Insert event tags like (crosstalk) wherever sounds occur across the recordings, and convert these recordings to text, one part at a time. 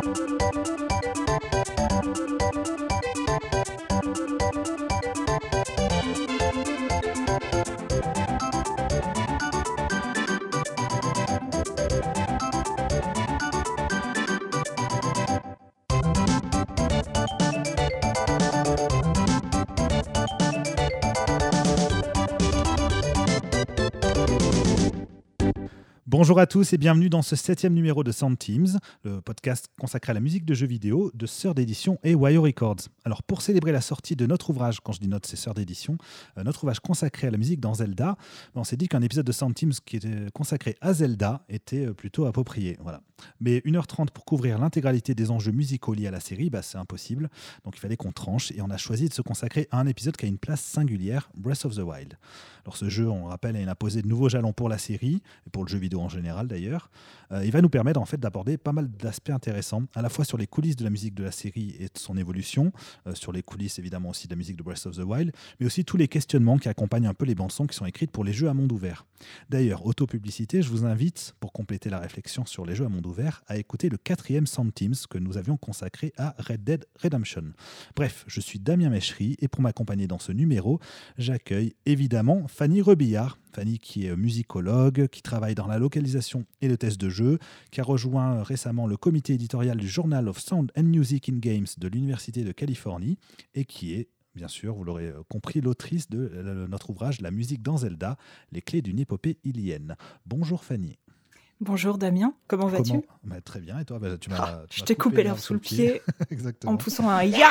Thank you. Bonjour à tous et bienvenue dans ce septième numéro de Sound Teams, le podcast consacré à la musique de jeux vidéo de Sœur d'édition et Wire Records. Alors pour célébrer la sortie de notre ouvrage, quand je dis notre c'est Sœur d'édition, euh, notre ouvrage consacré à la musique dans Zelda, on s'est dit qu'un épisode de Sound Teams qui était consacré à Zelda était euh, plutôt approprié. Voilà. Mais 1h30 pour couvrir l'intégralité des enjeux musicaux liés à la série, bah, c'est impossible. Donc il fallait qu'on tranche et on a choisi de se consacrer à un épisode qui a une place singulière, Breath of the Wild. Alors ce jeu, on rappelle, il a posé de nouveaux jalons pour la série et pour le jeu vidéo en général d'ailleurs. Euh, il va nous permettre en fait d'aborder pas mal d'aspects intéressants, à la fois sur les coulisses de la musique de la série et de son évolution, euh, sur les coulisses évidemment aussi de la musique de Breath of the Wild, mais aussi tous les questionnements qui accompagnent un peu les bandes son qui sont écrites pour les jeux à monde ouvert. D'ailleurs, auto-publicité, je vous invite, pour compléter la réflexion sur les jeux à monde ouvert, à écouter le quatrième Sound Teams que nous avions consacré à Red Dead Redemption. Bref, je suis Damien Mechery et pour m'accompagner dans ce numéro, j'accueille évidemment Fanny Rebillard. Fanny qui est musicologue, qui travaille dans la localisation et le test de jeu, qui a rejoint récemment le comité éditorial du Journal of Sound and Music in Games de l'Université de Californie et qui est bien sûr, vous l'aurez compris, l'autrice de notre ouvrage La musique dans Zelda, les clés d'une épopée ilienne. Bonjour Fanny. Bonjour Damien, comment vas-tu? Bah, Très bien, et toi? Bah, tu ah, Je t'ai coupé l'herbe sous le pied, (laughs) en poussant un ya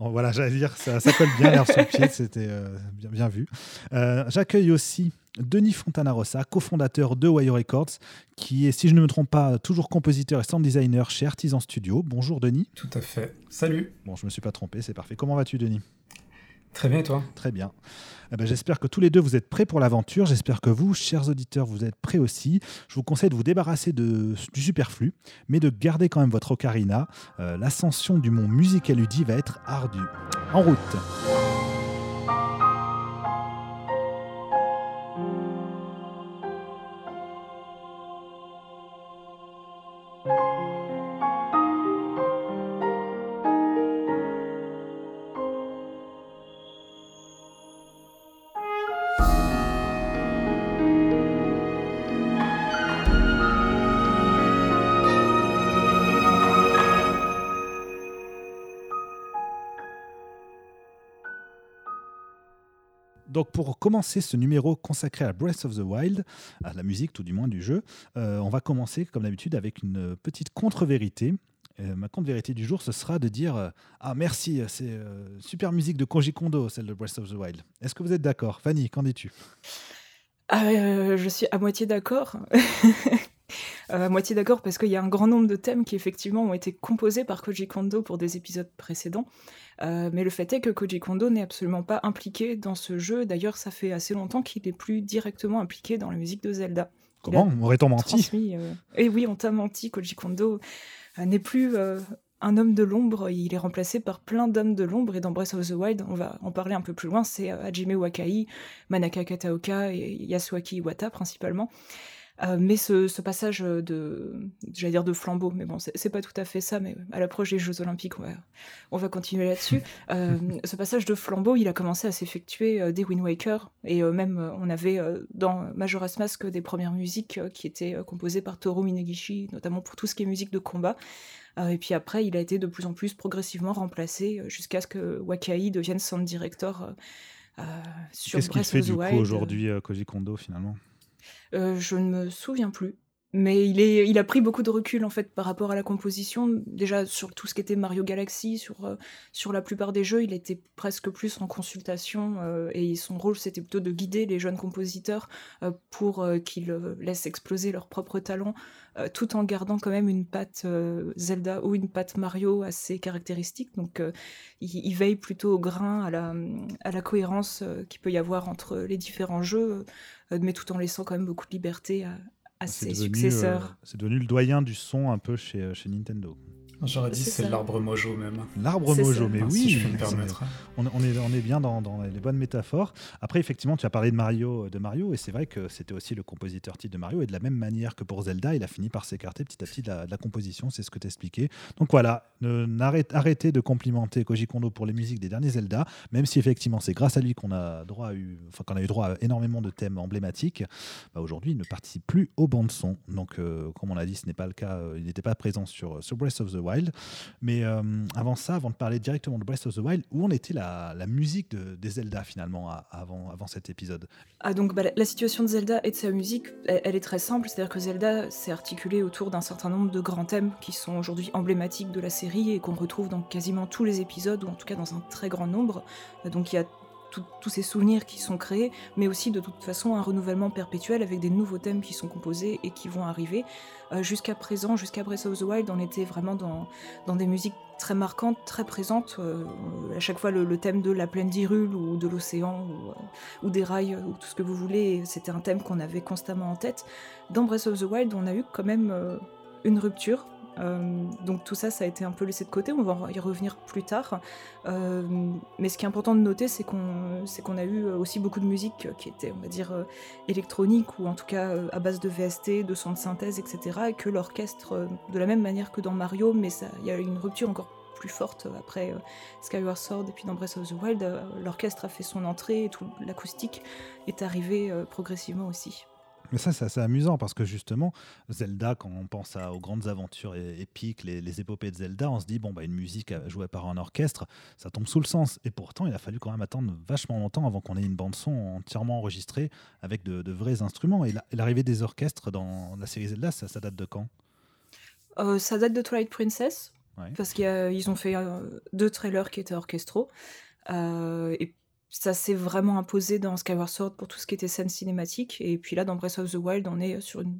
Voilà, j'allais dire, ça, ça colle bien sous le pied, c'était euh, bien, bien, vu. Euh, j'accueille aussi Denis Fontana-Rossa, cofondateur de Wire Records, qui est, si je ne me trompe pas, toujours compositeur et sound designer chez Artisan Studio. Bonjour Denis. Tout à fait. Salut. Bon, je me suis pas trompé, c'est parfait. Comment vas-tu Denis? Très bien, et toi? Très bien. Eh ben, J'espère que tous les deux, vous êtes prêts pour l'aventure. J'espère que vous, chers auditeurs, vous êtes prêts aussi. Je vous conseille de vous débarrasser du superflu, mais de garder quand même votre ocarina. Euh, l'ascension du mont Musicaludi va être ardue. En route Donc pour commencer ce numéro consacré à Breath of the Wild, à la musique tout du moins du jeu, euh, on va commencer comme d'habitude avec une petite contre-vérité. Euh, ma contre-vérité du jour, ce sera de dire euh, Ah merci, c'est super musique de Koji Kondo, celle de Breath of the Wild. Est-ce que vous êtes d'accord? Fanny, qu'en dis-tu ah, Je suis à moitié d'accord. (laughs) à moitié d'accord parce qu'il y a un grand nombre de thèmes qui effectivement ont été composés par Koji Kondo pour des épisodes précédents. Euh, mais le fait est que Koji Kondo n'est absolument pas impliqué dans ce jeu. D'ailleurs, ça fait assez longtemps qu'il n'est plus directement impliqué dans la musique de Zelda. Comment Aurait-on menti euh, Et oui, on t'a menti. Koji Kondo euh, n'est plus un homme de l'ombre. Il est remplacé par plein d'hommes de l'ombre. Et dans Breath of the Wild, on va en parler un peu plus loin, c'est Hajime Wakai, Manaka Kataoka et Yasuaki Iwata principalement. Euh, mais ce, passage de, j'allais dire de flambeau, mais bon, c'est pas tout à fait ça, mais à l'approche des Jeux Olympiques, on va, on va continuer là-dessus. (laughs) Euh, ce passage de flambeau, il a commencé à s'effectuer euh, dès Wind Waker, et même on avait dans Majora's Mask des premières musiques qui étaient composées par Toru Minegishi, notamment pour tout ce qui est musique de combat. et puis après, il a été de plus en plus progressivement remplacé jusqu'à ce que Wakai devienne sound director sur Qu'est-ce qu'il fait du coup aujourd'hui, Koji Kondo finalement? Euh, je ne me souviens plus. Mais il, a pris beaucoup de recul en fait par rapport à la composition. Déjà sur tout ce qui était Mario Galaxy, sur, euh, sur la plupart des jeux, il était presque plus en consultation euh, et son rôle c'était plutôt de guider les jeunes compositeurs pour qu'ils laissent exploser leurs propres talents tout en gardant quand même une patte Zelda ou une patte Mario assez caractéristique. Donc il, il, veille plutôt au grain, à la, à la cohérence qu'il peut y avoir entre les différents jeux. Euh, mais tout en laissant quand même beaucoup de liberté à, ses successeurs. Euh, c'est devenu le doyen du son un peu chez, euh, chez Nintendo. J'aurais dit c'est l'arbre mojo même. L'arbre mojo, mais oui. Si je me permettre. On, est, on est bien dans, les bonnes métaphores. Après, effectivement, tu as parlé de Mario, de Mario et c'est vrai que c'était aussi le compositeur titre de Mario. Et de la même manière que pour Zelda, il a fini par s'écarter petit à petit de la, composition. C'est ce que tu expliqué. Donc voilà, arrêtez de complimenter Koji Kondo pour les musiques des derniers Zelda, même si effectivement c'est grâce à lui qu'on a droit à eu, enfin qu'on a eu droit à énormément de thèmes emblématiques. Bah, aujourd'hui, il ne participe plus aux bandes son. Donc, euh, comme on l'a dit, ce n'est pas le cas. Euh, il n'était pas présent sur, sur Breath of the Mais euh, avant ça, avant de parler directement de Breath of the Wild, où en était la, musique de, des Zelda finalement avant, avant cet épisode? Ah, donc, bah, la situation de Zelda et de sa musique, elle, est très simple. C'est-à-dire que Zelda s'est articulé autour d'un certain nombre de grands thèmes qui sont aujourd'hui emblématiques de la série et qu'on retrouve dans quasiment tous les épisodes, ou en tout cas dans un très grand nombre. Donc il y a tous ces souvenirs qui sont créés, mais aussi de toute façon un renouvellement perpétuel avec des nouveaux thèmes qui sont composés et qui vont arriver. Euh, jusqu'à présent, jusqu'à Breath of the Wild, on était vraiment dans, dans des musiques très marquantes, très présentes. Euh, à chaque fois, le, thème de la plaine d'Hyrule ou de l'océan ou, euh, ou, des rails ou tout ce que vous voulez, c'était un thème qu'on avait constamment en tête. Dans Breath of the Wild, on a eu quand même une rupture euh, donc tout ça, ça a été un peu laissé de côté, on va y revenir plus tard. Euh, mais ce qui est important de noter, c'est qu'on a eu aussi beaucoup de musique qui était, on va dire, euh, électronique, ou en tout cas à base de VST, de sons de synthèse, etc. Et que l'orchestre, de la même manière que dans Mario, mais il y a eu une rupture encore plus forte après Skyward Sword et puis dans Breath of the Wild, l'orchestre a fait son entrée et tout l'acoustique est arrivé progressivement aussi. Mais ça, c'est assez amusant parce que justement, Zelda, quand on pense aux grandes aventures épiques, les, épopées de Zelda, on se dit, bon, bah, une musique jouée par un orchestre, ça tombe sous le sens. Et pourtant, il a fallu quand même attendre vachement longtemps avant qu'on ait une bande-son entièrement enregistrée avec de, vrais instruments. Et l'arrivée des orchestres dans la série Zelda, ça, date de quand? Euh, Ça date de Twilight Princess. Parce qu'ils ont fait euh, deux trailers qui étaient orchestraux. Euh, et ça s'est vraiment imposé dans Skyward Sword pour tout ce qui était scène cinématique. Et puis là, dans Breath of the Wild, on est sur une,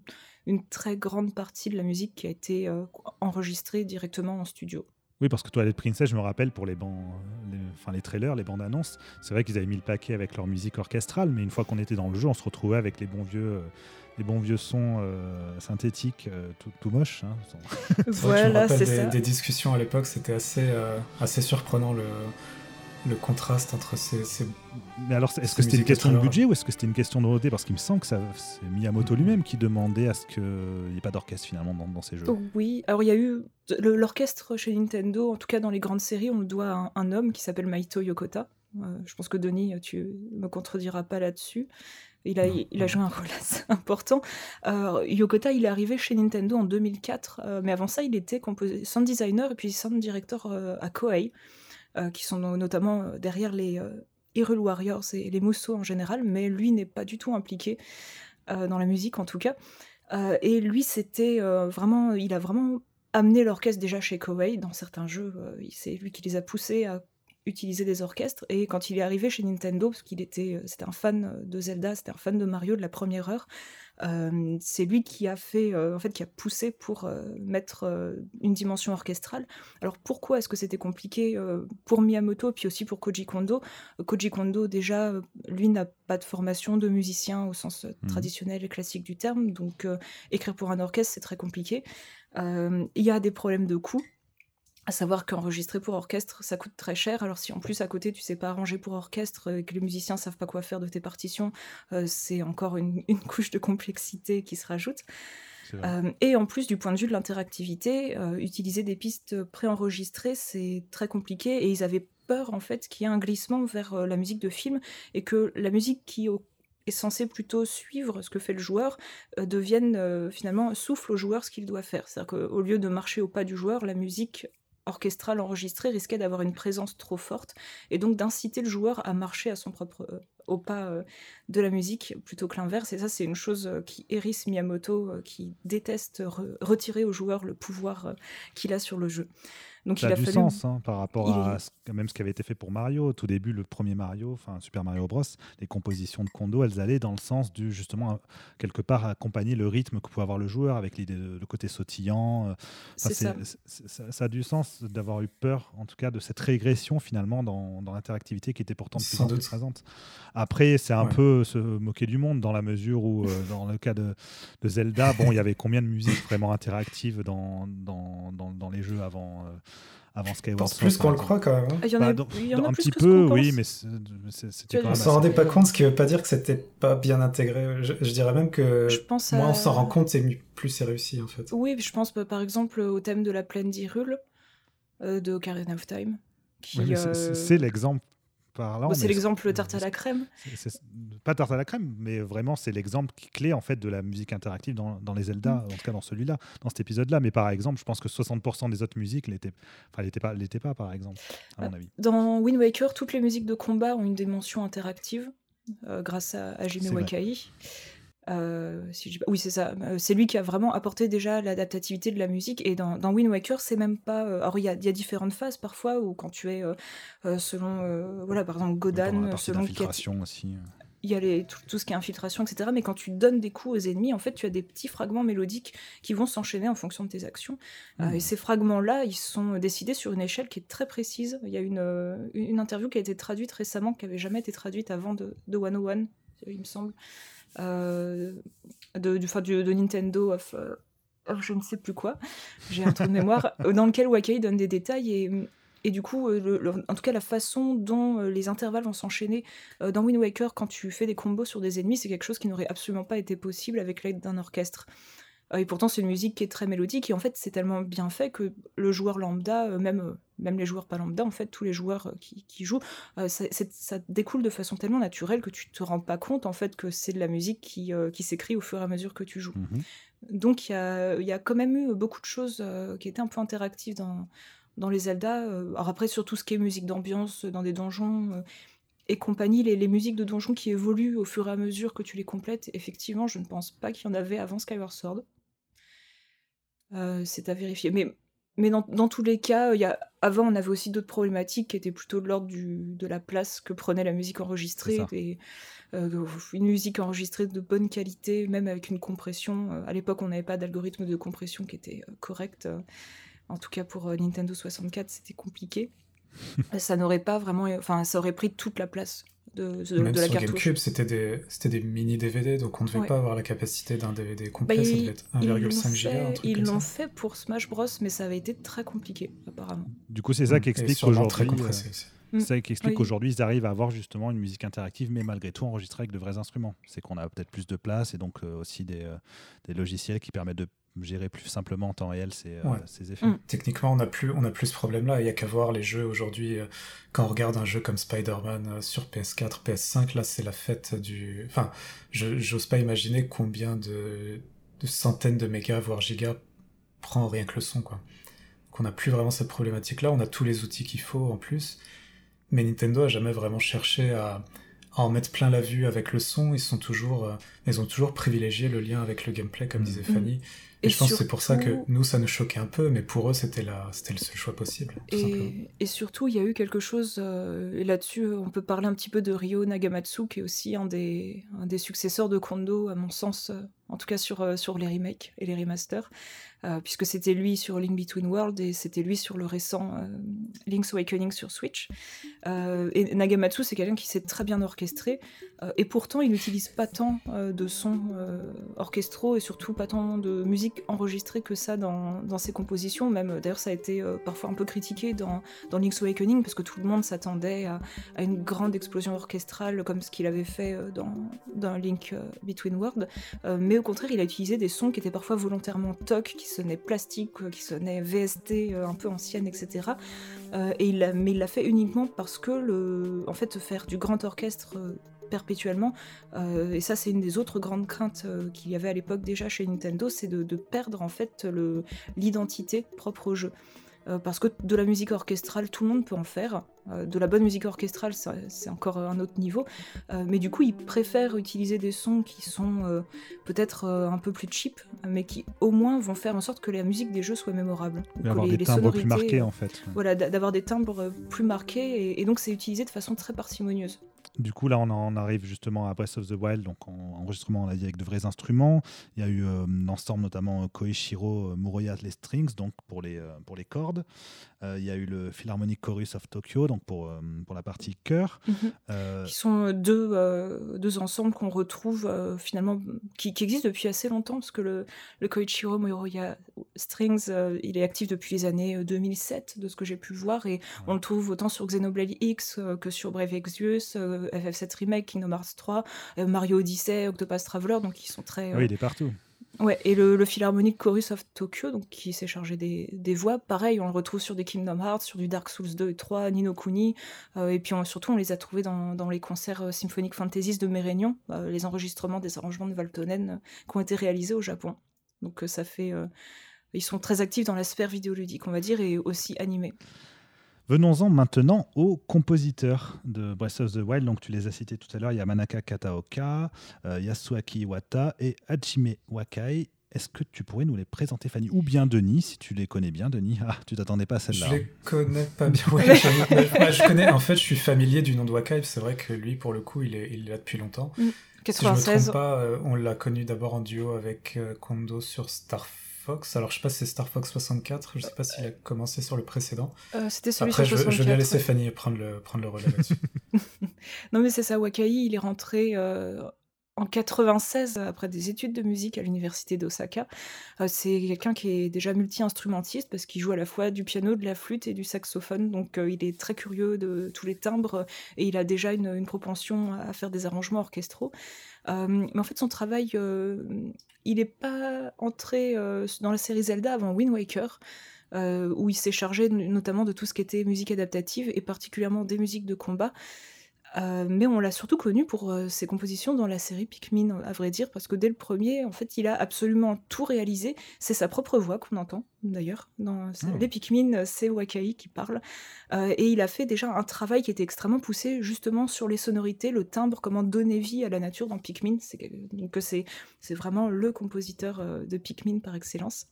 très grande partie de la musique qui a été euh, enregistrée directement en studio. Oui, parce que Twilight Princess, je me rappelle pour les, bandes, enfin, les trailers, les bandes annonces, c'est vrai qu'ils avaient mis le paquet avec leur musique orchestrale, mais une fois qu'on était dans le jeu, on se retrouvait avec les bons vieux, euh, les bons vieux sons euh, synthétiques, tout, tout moches. Hein, (laughs) voilà, c'est ça. Des discussions à l'époque, c'était assez, assez surprenant le le contraste entre ces. Mais alors, est-ce que c'était une question de budget ou est-ce que c'était une question de nouveauté Parce qu'il me semble que c'est Miyamoto lui-même qui demandait à ce qu'il n'y ait pas d'orchestre finalement dans, ces jeux. Oui, alors il y a eu l'orchestre chez Nintendo, en tout cas dans les grandes séries, on le doit à un, homme qui s'appelle Maito Yokota. Euh, je pense que Denis, tu me contrediras pas là-dessus. Il a, il a joué un rôle assez (laughs) important. Yokota, il est arrivé chez Nintendo en 2004, euh, mais avant ça, il était sound designer et puis sound director euh, à Koei. Euh, qui sont notamment euh, derrière les euh, Hyrule Warriors et les Musou en général, mais lui n'est pas du tout impliqué dans la musique en tout cas. et lui, c'était vraiment, il a vraiment amené l'orchestre déjà chez Koei dans certains jeux. c'est lui qui les a poussés à utiliser des orchestres. Et quand il est arrivé chez Nintendo, parce qu'il était, c'était un fan de Zelda, c'était un fan de Mario de la première heure, c'est lui qui a fait, en fait, qui a poussé pour mettre une dimension orchestrale. Alors pourquoi est-ce que c'était compliqué pour Miyamoto puis aussi pour Koji Kondo? Koji Kondo déjà, lui n'a pas de formation de musicien au sens mmh traditionnel et classique du terme, donc écrire pour un orchestre c'est très compliqué. Il y a des problèmes de coût à savoir qu'enregistrer pour orchestre, ça coûte très cher. Alors si en plus à côté tu sais pas arranger pour orchestre et que les musiciens savent pas quoi faire de tes partitions, euh, c'est encore une, (laughs) couche de complexité qui se rajoute. Euh, et en plus du point de vue de l'interactivité, euh, utiliser des pistes préenregistrées, c'est très compliqué et ils avaient peur en fait qu'il y ait un glissement vers la musique de film et que la musique qui est censée plutôt suivre ce que fait le joueur, devienne finalement souffle au joueur ce qu'il doit faire. C'est-à-dire qu'au lieu de marcher au pas du joueur, la musique orchestral enregistré risquait d'avoir une présence trop forte et donc d'inciter le joueur à marcher à son propre euh, au pas euh, de la musique plutôt que l'inverse et ça c'est une chose euh, qui hérisse Miyamoto qui déteste retirer au joueur le pouvoir qu'il a sur le jeu. Donc ça il a, du sens hein, par rapport à même ce qui avait été fait pour Mario. Au tout début, le premier Mario, enfin Super Mario Bros, les compositions de Kondo, elles allaient dans le sens du justement quelque part accompagner le rythme que pouvait avoir le joueur avec l'idée le côté sautillant. Euh, ça. Ça, a du sens d'avoir eu peur, en tout cas, de cette régression finalement dans, dans l'interactivité qui était pourtant de plus en plus présente. Après, c'est un peu se moquer du monde dans la mesure où, (laughs) dans le cas de, Zelda, bon, il y avait combien de musiques vraiment interactives dans, dans, dans, les jeux avant avant Skyward Sword. plus qu'on le croit quand même. Hein. Il y en a, bah, il y en a un petit peu, oui, mais c'était On s'en rendait pas compte, ce qui veut pas dire que c'était pas bien intégré. Je, dirais même que je pense moins on s'en rend compte, c'est plus c'est réussi en fait. Oui, je pense par exemple au thème de la plaine d'Hyrule euh, de Ocarina of Time. Euh, c'est l'exemple c'est l'exemple tarte à la crème. pas tarte à la crème, mais vraiment c'est l'exemple clé en fait de la musique interactive dans, dans les Zelda, mm. en tout cas dans celui-là, dans cet épisode-là. Mais par exemple, je pense que 60% des autres musiques l'étaient, enfin, pas, l'étaient pas, par exemple, à mon avis. Dans Wind Waker, toutes les musiques de combat ont une dimension interactive euh, grâce à Hajime Wakai. Euh, oui, c'est ça. Euh, c'est lui qui a vraiment apporté déjà l'adaptativité de la musique. Et dans, Wind Waker, c'est même pas. Euh, alors, il y a, différentes phases parfois où, quand tu es selon. voilà, par exemple, Godan, selon. Infiltration aussi. Il y a les, tout, ce qui est infiltration, etc. Mais quand tu donnes des coups aux ennemis, en fait, tu as des petits fragments mélodiques qui vont s'enchaîner en fonction de tes actions. et hmm. ces fragments-là, ils sont décidés sur une échelle qui est très précise. Il y a une, une interview qui a été traduite récemment, qui n'avait jamais été traduite avant de, de 101, il me semble. Euh, de, du, de Nintendo of, euh, je ne sais plus quoi, j'ai un trou de mémoire, (laughs) dans lequel Wakai donne des détails et, et du coup, euh, en tout cas, la façon dont les intervalles vont s'enchaîner dans Wind Waker quand tu fais des combos sur des ennemis, c'est quelque chose qui n'aurait absolument pas été possible avec l'aide d'un orchestre. Et pourtant, c'est une musique qui est très mélodique et en fait, c'est tellement bien fait que le joueur lambda, même même les joueurs pas lambda, en fait, tous les joueurs euh, qui, jouent, euh, ça, découle de façon tellement naturelle que tu te rends pas compte, en fait, que c'est de la musique qui, euh, qui s'écrit au fur et à mesure que tu joues. Mhm. Donc, il y a, y a, quand même eu beaucoup de choses qui étaient un peu interactives dans, dans les Zelda. alors après, sur tout ce qui est musique d'ambiance, dans des donjons et compagnie, les, les, musiques de donjons qui évoluent au fur et à mesure que tu les complètes, effectivement, je ne pense pas qu'il y en avait avant Skyward Sword. C'est à vérifier. Mais mais dans, tous les cas, y a, avant, on avait aussi d'autres problématiques qui étaient plutôt de l'ordre de la place que prenait la musique enregistrée. Et, euh, une musique enregistrée de bonne qualité, même avec une compression. Euh, à l'époque, on n'avait pas d'algorithme de compression qui était euh, correct. en tout cas, pour Nintendo 64, c'était compliqué. Ça n'aurait pas vraiment. Enfin, ça aurait pris toute la place de, de, Même sur GameCube, c'était des, des mini DVD, donc on ne devait pas avoir la capacité d'un DVD complet, bah, ça devait être 1,5 Go. Ils l'ont fait pour Smash Bros, mais ça avait été très compliqué, apparemment. Du coup, c'est ça qui explique qu'aujourd'hui. Euh, ça qui explique qu'aujourd'hui, ils arrivent à avoir justement une musique interactive, mais malgré tout enregistrée avec de vrais instruments. C'est qu'on a peut-être plus de place et donc euh, aussi des, euh, des, logiciels qui permettent de gérer plus simplement en temps réel ces, euh, effets. Mm. Techniquement, on n'a plus, on a plus ce problème-là. Il n'y a qu'à voir les jeux aujourd'hui. Euh, quand on regarde un jeu comme Spider-Man euh, sur PS4, PS5, là, c'est la fête du. Enfin, j'ose pas imaginer combien de, centaines de mégas, voire gigas, prend rien que le son, quoi. Donc, on n'a plus vraiment cette problématique-là. On a tous les outils qu'il faut en plus. Mais Nintendo a jamais vraiment cherché à, en mettre plein la vue avec le son. Ils sont toujours, ils ont toujours privilégié le lien avec le gameplay, comme mm. disait Fanny. Et, je pense que c'est pour ça que nous, ça nous choquait un peu, mais pour eux, c'était le seul choix possible. Et, et, surtout, il y a eu quelque chose, euh, et là-dessus, on peut parler un petit peu de Ryo Nagamatsu, qui est aussi un des, un des successeurs de Kondo, à mon sens, euh, en tout cas sur, euh, sur les remakes et les remasters. Euh, puisque c'était lui sur Link Between Worlds et c'était lui sur le récent euh, Link's Awakening sur Switch. Euh, et Nagamatsu, c'est quelqu'un qui s'est très bien orchestré, et pourtant il n'utilise pas tant de sons orchestraux et surtout pas tant de musique enregistrée que ça dans, dans ses compositions. Même d'ailleurs, ça a été parfois un peu critiqué dans, dans Link's Awakening parce que tout le monde s'attendait à, une grande explosion orchestrale comme ce qu'il avait fait dans, dans Link Between Worlds. mais au contraire, il a utilisé des sons qui étaient parfois volontairement toc, qui sonnaient plastique, qui sonnaient VST euh, un peu ancienne, etc. Euh, et il mais il l'a fait uniquement parce que, le, en fait, faire du grand orchestre euh, perpétuellement. et ça, c'est une des autres grandes craintes qu'il y avait à l'époque déjà chez Nintendo, c'est de, de, perdre en fait l'identité propre au jeu. Euh, parce que de la musique orchestrale, tout le monde peut en faire. Euh, de la bonne musique orchestrale, c'est encore un autre niveau. Euh, mais du coup, ils préfèrent utiliser des sons qui sont peut-être un peu plus cheap, mais qui au moins vont faire en sorte que la musique des jeux soit mémorable. D'avoir des timbres plus marqués, en fait. Voilà, d'avoir des timbres plus marqués, et, donc c'est utilisé de façon très parcimonieuse. Du coup, là, on arrive justement à Breath of the Wild, donc en enregistrement, on a dit avec de vrais instruments. Il y a eu euh, Storm notamment Koichiro euh, Muroya les strings, donc pour les, euh, pour les cordes. Il y a eu le Philharmonic Chorus of Tokyo, donc pour, pour la partie chœur. Mhm. Qui sont deux, deux ensembles qu'on retrouve finalement, qui, qui, existent depuis assez longtemps, parce que le, le Koichiro Muroya Strings, il est actif depuis les années 2007, de ce que j'ai pu voir, et on le trouve autant sur Xenoblade X que sur Brave Exvius FF7 Remake, Kingdom Hearts 3, euh, Mario Odyssey, Octopus Traveler, donc ils sont très. Oui, il est partout. Ouais, et le, Philharmonic Chorus of Tokyo, donc qui s'est chargé des, des, voix, pareil, on le retrouve sur des Kingdom Hearts, sur du Dark Souls 2 et 3, Nino Kuni, euh, et puis surtout on les a trouvés dans, dans les concerts euh, Symphonic Fantasies de Mérignon, les enregistrements des arrangements de Valtonen qui ont été réalisés au Japon. Donc ça fait... ils sont très actifs dans la sphère vidéoludique, on va dire, et aussi animés. Venons-en maintenant aux compositeurs de Breath of the Wild. Donc, tu les as cités tout à l'heure. Il y a Manaka Kataoka, euh, Yasuaki Iwata et Hajime Wakai. Est-ce que tu pourrais nous les présenter, Fanny? Ou bien Denis, si tu les connais bien, Denis. Ah, tu t'attendais pas à celle-là. Je les connais pas bien. (laughs) je, connais, en fait, je suis familier du nom de Wakai. C'est vrai que lui, pour le coup, il est, il est là depuis longtemps. 96. Si je me trompe pas, euh, on l'a connu d'abord en duo avec euh, Kondo sur Starfire Fox. Alors, je sais pas si c'est Star Fox 64. Je sais pas s'il a commencé sur le précédent. Euh, c'était celui Après, sur 64. je, je vais laisser Fanny prendre le, prendre le relais là-dessus. (laughs) non, mais c'est ça. Wakai, il est rentré euh, en 96 après des études de musique à l'université d'Osaka. Euh, c'est quelqu'un qui est déjà multi-instrumentiste parce qu'il joue à la fois du piano, de la flûte et du saxophone. Donc, il est très curieux de tous les timbres et il a déjà une, une propension à faire des arrangements orchestraux. mais en fait, son travail il n'est pas entré euh, dans la série Zelda avant Wind Waker, euh, où il s'est chargé notamment de tout ce qui était musique adaptative et particulièrement des musiques de combat. Euh, mais on l'a surtout connu pour euh, ses compositions dans la série Pikmin, à vrai dire, parce que dès le premier, en fait, il a absolument tout réalisé. C'est sa propre voix qu'on entend, d'ailleurs. Dans oh. les Pikmin, c'est Wakai qui parle. Euh, et il a fait déjà un travail qui était extrêmement poussé, justement, sur les sonorités, le timbre, comment donner vie à la nature dans Pikmin. Donc c'est vraiment le compositeur de Pikmin par excellence.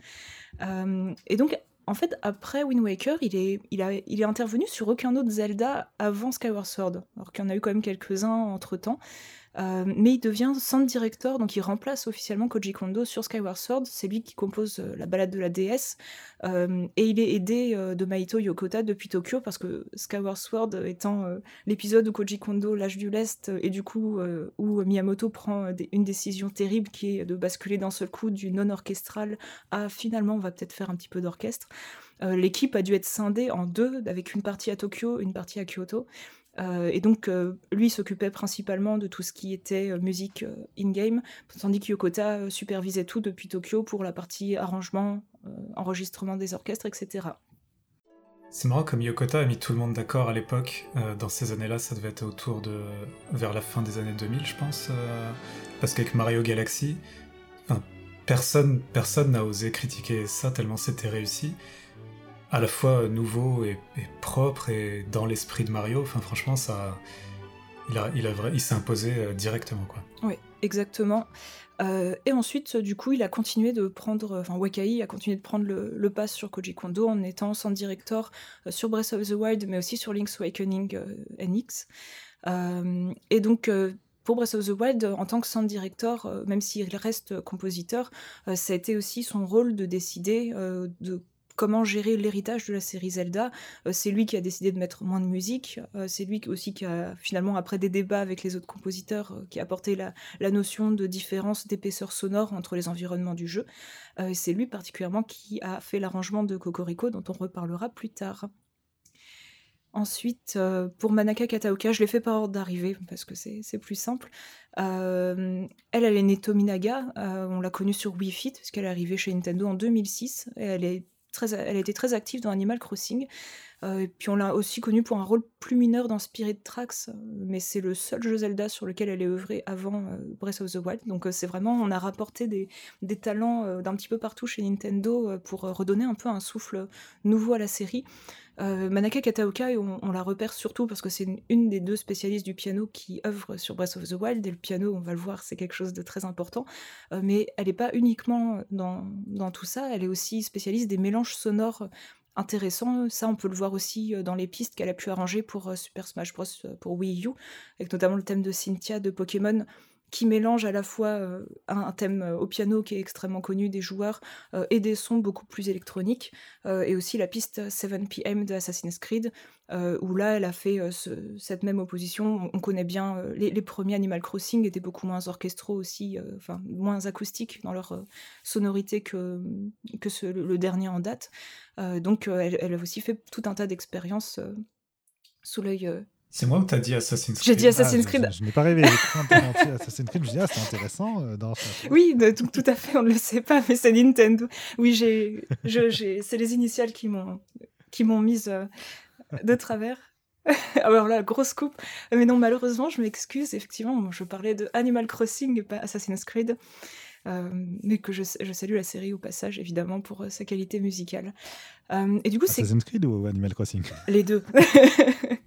et donc, en fait, après Wind Waker, il est, intervenu sur aucun autre Zelda avant Skyward Sword, alors qu'il y en a eu quand même quelques-uns entre-temps. Euh, mais il devient sound director, donc il remplace officiellement Koji Kondo sur Skyward Sword. C'est lui qui compose euh, la balade de la déesse. Euh, et il est aidé de Maito Yokota depuis Tokyo, parce que Skyward Sword étant l'épisode où Koji Kondo lâche du lest, et du coup où Miyamoto prend une décision terrible qui est de basculer d'un seul coup du non-orchestral à finalement on va peut-être faire un petit peu d'orchestre. L'équipe a dû être scindée en deux, avec une partie à Tokyo, une partie à Kyoto. Euh, et donc, euh, lui s'occupait principalement de tout ce qui était euh, musique in-game, tandis que Yokota supervisait tout depuis Tokyo pour la partie arrangement, enregistrement des orchestres, etc. C'est marrant comme Yokota a mis tout le monde d'accord à l'époque. dans ces années-là, ça devait être autour de. vers la fin des années 2000, je pense. parce qu'avec Mario Galaxy, personne personne n'a osé critiquer ça tellement c'était réussi à la fois nouveau et, propre et dans l'esprit de Mario. Enfin, franchement, ça, il, a, il, a il s'est imposé euh, directement, quoi. Oui, exactement. Euh, et ensuite, du coup, il a continué de prendre, enfin, Wakai a continué de prendre le, pas sur Koji Kondo en étant sound director euh, sur Breath of the Wild, mais aussi sur Link's Awakening NX. et donc, pour Breath of the Wild, en tant que sound director, même s'il reste compositeur, ça a été aussi son rôle de décider de comment gérer l'héritage de la série Zelda. Euh, c'est lui qui a décidé de mettre moins de musique. Euh, c'est lui aussi qui a finalement, après des débats avec les autres compositeurs, euh, qui a apporté la, notion de différence d'épaisseur sonore entre les environnements du jeu. c'est lui particulièrement qui a fait l'arrangement de Cocorico, dont on reparlera plus tard. Ensuite, pour Manaka Kataoka, je l'ai fait par ordre d'arrivée parce que c'est plus simple. elle, elle est née Tominaga. on l'a connue sur Wii Fit parce qu'elle est arrivée chez Nintendo en 2006. Et elle est elle été très active dans Animal Crossing. Euh, et puis on l'a aussi connue pour un rôle plus mineur dans Spirit Tracks, mais c'est le seul jeu Zelda sur lequel elle est œuvrée avant euh, Breath of the Wild. Donc euh, c'est vraiment, on a rapporté des, talents d'un petit peu partout chez Nintendo pour redonner un peu un souffle nouveau à la série. Manaka Kataoka, on, la repère surtout parce que c'est une, des deux spécialistes du piano qui œuvre sur Breath of the Wild. Et le piano, on va le voir, c'est quelque chose de très important. mais elle n'est pas uniquement dans, tout ça, elle est aussi spécialiste des mélanges sonores intéressant. Ça, on peut le voir aussi dans les pistes qu'elle a pu arranger pour Super Smash Bros. pour Wii U, avec notamment le thème de Cynthia de Pokémon qui mélange à la fois euh, un, thème euh, au piano qui est extrêmement connu des joueurs euh, et des sons beaucoup plus électroniques, et aussi la piste 7pm de Assassin's Creed, où là elle a fait cette même opposition. On connaît bien les, premiers Animal Crossing étaient beaucoup moins orchestraux aussi, enfin moins acoustiques dans leur sonorité que, que le, dernier en date. donc elle, elle, a aussi fait tout un tas d'expériences sous l'œil c'est moi ou t'as dit Assassin's Creed J'ai dit Assassin's ah, Creed. Je, n'ai pas rêvé. Assassin's Creed, je dis, ah, c'est intéressant. Euh, oui, tout, tout, à fait, on ne le sait pas, mais c'est Nintendo. Oui, j'ai, c'est les initiales qui m'ont, qui m'ont mise euh, de travers. (laughs) Alors là, grosse coupe. Mais non, malheureusement, je m'excuse. Effectivement, je parlais de Animal Crossing et pas Assassin's Creed. Euh, mais que je, je, salue la série au passage, évidemment, pour sa qualité musicale. et du coup, Assassin's Creed ou Animal Crossing? Les deux. (laughs)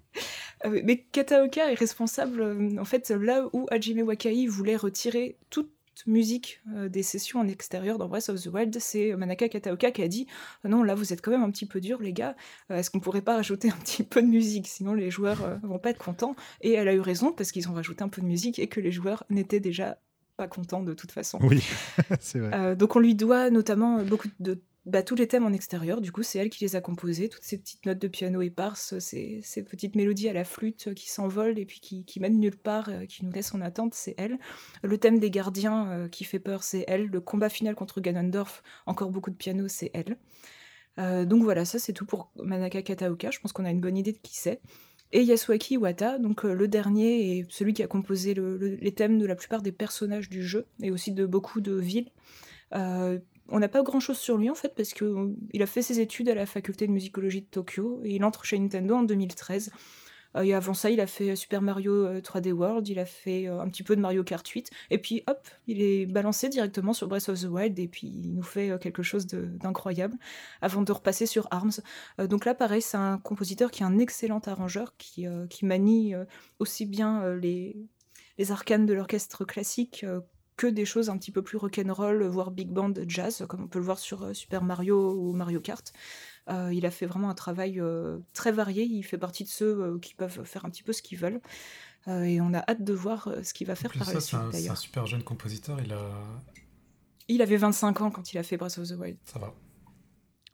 Euh, mais Kataoka est responsable, euh, en fait, là où Hajime Wakai voulait retirer toute musique euh, des sessions en extérieur dans Breath of the Wild, c'est Manaka Kataoka qui a dit non là vous êtes quand même un petit peu dur les gars, est-ce qu'on pourrait pas rajouter un petit peu de musique? Sinon les joueurs vont pas être contents et elle a eu raison parce qu'ils ont rajouté un peu de musique et que les joueurs n'étaient déjà pas contents de toute façon. Oui, (laughs) c'est vrai. donc on lui doit notamment beaucoup de bah, tous les thèmes en extérieur, du coup, c'est elle qui les a composés, toutes ces petites notes de piano éparses, ces, petites mélodies à la flûte qui s'envolent et puis qui, mènent nulle part, euh, qui nous laissent en attente, c'est elle. Le thème des gardiens euh, qui fait peur, c'est elle. Le combat final contre Ganondorf, encore beaucoup de piano, c'est elle. Euh, donc voilà, ça c'est tout pour Manaka Kataoka, je pense qu'on a une bonne idée de qui c'est. Et Yasuaki Iwata, donc le dernier et celui qui a composé les thèmes de la plupart des personnages du jeu et aussi de beaucoup de villes on n'a pas grand chose sur lui en fait parce qu'il euh, a fait ses études à la faculté de musicologie de Tokyo et il entre chez Nintendo en 2013. Euh, et avant ça, il a fait Super Mario 3D euh, World, il a fait un petit peu de Mario Kart 8, et puis hop, il est balancé directement sur Breath of the Wild, et puis il nous fait quelque chose d'incroyable, avant de repasser sur ARMS. donc là, pareil, c'est un compositeur qui est un excellent arrangeur, qui, manie aussi bien les arcanes de l'orchestre classique que des choses un petit peu plus rock'n'roll, voire big band jazz, comme on peut le voir sur euh, Super Mario ou Mario Kart. Euh, il a fait vraiment un travail euh, très varié. Il fait partie de ceux qui peuvent faire un petit peu ce qu'ils veulent. et on a hâte de voir ce qu'il va faire par la suite. C'est un super jeune compositeur. Il a. Il avait 25 ans quand il a fait Breath of the Wild. Ça va.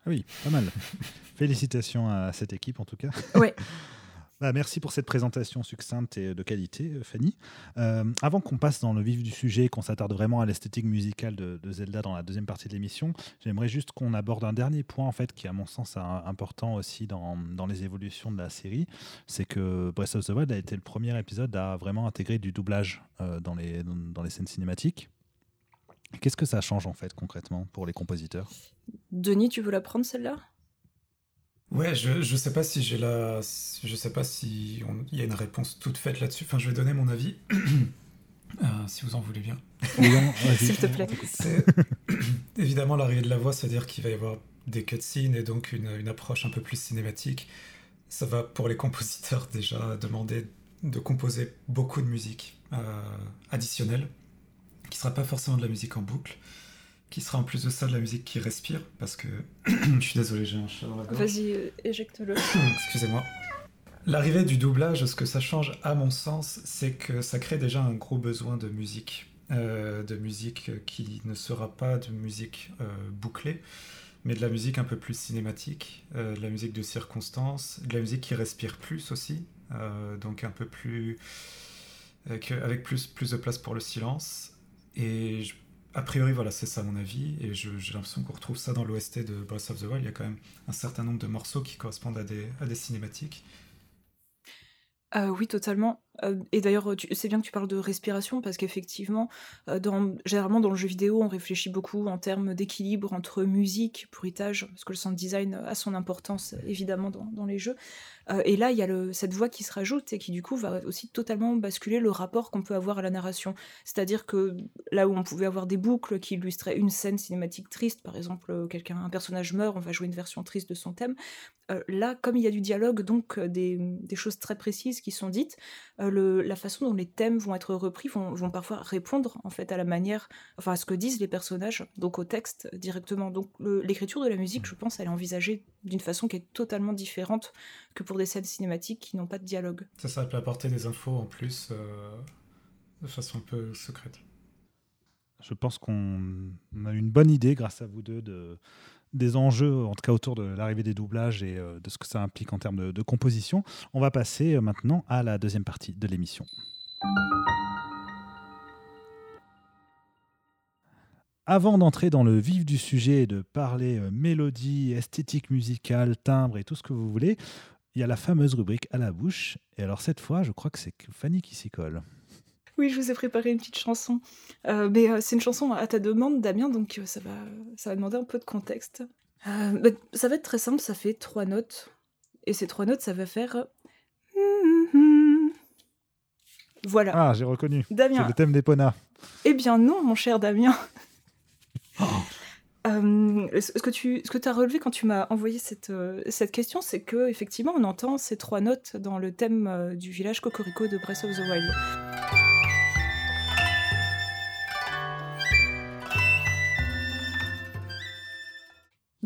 Ah oui, pas mal. (laughs) Félicitations à cette équipe en tout cas. Ouais. (laughs) Bah, merci pour cette présentation succincte et de qualité, euh, Fanny. Euh, avant qu'on passe dans le vif du sujet, qu'on s'attarde vraiment à l'esthétique musicale de, Zelda dans la deuxième partie de l'émission, j'aimerais juste qu'on aborde un dernier point en fait qui, à mon sens, est important aussi dans, les évolutions de la série, c'est que Breath of the Wild a été le premier épisode à vraiment intégrer du doublage euh, dans, les, dans les scènes cinématiques. Qu'est-ce que ça change en fait concrètement pour les compositeurs? Denis, tu veux la prendre celle-là? Ouais, je, je sais pas si j'ai la. Je sais pas si il y a une réponse toute faite là-dessus. Enfin, je vais donner mon avis. (clears throat) Euh, si vous en voulez bien. S'il te plaît. (clears throat) Évidemment, l'arrivée de la voix, c'est-à-dire qu'il va y avoir des cutscenes et donc une, une, approche un peu plus cinématique. Ça va pour les compositeurs déjà demander de composer beaucoup de musique euh, additionnelle, qui sera pas forcément de la musique en boucle qui sera en plus de ça de la musique qui respire, parce que (clears throat) je suis désolé, j'ai un chat dans la gorge. Vas-y, euh, éjecte-le. (clears throat) Excusez-moi. L'arrivée du doublage, ce que ça change à mon sens, c'est que ça crée déjà un gros besoin de musique. Euh, de musique qui ne sera pas de musique euh, bouclée, mais de la musique un peu plus cinématique, de la musique de circonstance, de la musique qui respire plus aussi, donc un peu plus... avec plus, plus de place pour le silence. Et je a priori, voilà, c'est ça mon avis, et j'ai l'impression qu'on retrouve ça dans l'OST de Breath of the Wild. Il y a quand même un certain nombre de morceaux qui correspondent à des, cinématiques. Euh, oui, totalement. Euh, et d'ailleurs, c'est bien que tu parles de respiration parce qu'effectivement, euh, généralement dans le jeu vidéo, on réfléchit beaucoup en termes d'équilibre entre musique, bruitage, parce que le sound design a son importance évidemment dans, les jeux. et là, il y a cette voix qui se rajoute et qui du coup va aussi totalement basculer le rapport qu'on peut avoir à la narration. C'est-à-dire que là où on pouvait avoir des boucles qui illustraient une scène cinématique triste, par exemple, quelqu'un, un personnage meurt, on va jouer une version triste de son thème. là, comme il y a du dialogue, donc des choses très précises qui sont dites, euh, la façon dont les thèmes vont être repris vont, vont, parfois répondre en fait à la manière, enfin à ce que disent les personnages, donc au texte directement. Donc l'écriture de la musique, je pense, elle est envisagée d'une façon qui est totalement différente que pour des scènes cinématiques qui n'ont pas de dialogue. Ça, ça peut apporter des infos en plus euh, de façon un peu secrète. Je pense qu'on a une bonne idée grâce à vous deux de des enjeux, en tout cas autour de l'arrivée des doublages et euh, de ce que ça implique en termes de, composition. On va passer euh, maintenant à la deuxième partie de l'émission. Avant d'entrer dans le vif du sujet et de parler euh, mélodie, esthétique musicale, timbre et tout ce que vous voulez, il y a la fameuse rubrique à la bouche. Et alors cette fois, je crois que c'est Fanny qui s'y colle. Oui, je vous ai préparé une petite chanson. Euh, mais euh, c'est une chanson à ta demande, Damien, donc euh, ça, va, ça va demander un peu de contexte. Bah, ça va être très simple, ça fait trois notes. Et ces trois notes, ça va faire. Voilà. Ah, j'ai reconnu. Damien. C'est le thème d'Epona. Eh bien non, mon cher Damien. (laughs) Oh. ce que tu ce que as relevé quand tu m'as envoyé cette, cette question, c'est que effectivement on entend ces trois notes dans le thème du village Cocorico de Breath of the Wild.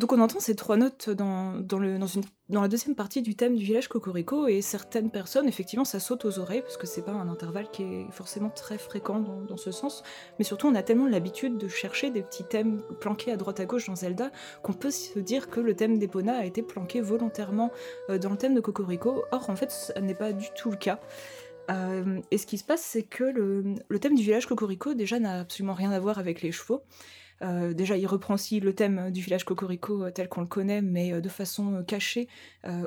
Donc on entend ces trois notes dans, le, dans, une, dans, la deuxième partie du thème du village Cocorico, et certaines personnes, effectivement, ça saute aux oreilles, parce que c'est pas un intervalle qui est forcément très fréquent dans, ce sens, mais surtout on a tellement l'habitude de chercher des petits thèmes planqués à droite à gauche dans Zelda, qu'on peut se dire que le thème d'Epona a été planqué volontairement euh, dans le thème de Cocorico, or en fait ce n'est pas du tout le cas. Euh, et ce qui se passe, c'est que le, le thème du village Cocorico déjà n'a absolument rien à voir avec les chevaux. Euh, déjà, il reprend aussi le thème du village Cocorico euh, tel qu'on le connaît, mais euh, de façon cachée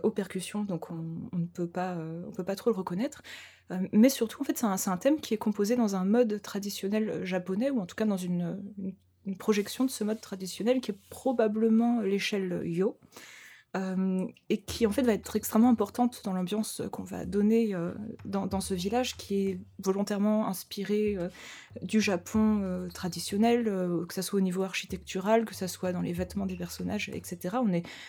aux percussions, donc on, ne peut pas, on peut pas trop le reconnaître. mais surtout, en fait, c'est un, thème qui est composé dans un mode traditionnel japonais, ou en tout cas dans une, une projection de ce mode traditionnel qui est probablement l'échelle Yo. Euh, et qui en fait va être extrêmement importante dans l'ambiance qu'on va donner euh, dans, ce village qui est volontairement inspiré euh, du Japon traditionnel, que ce soit au niveau architectural, que ce soit dans les vêtements des personnages, etc.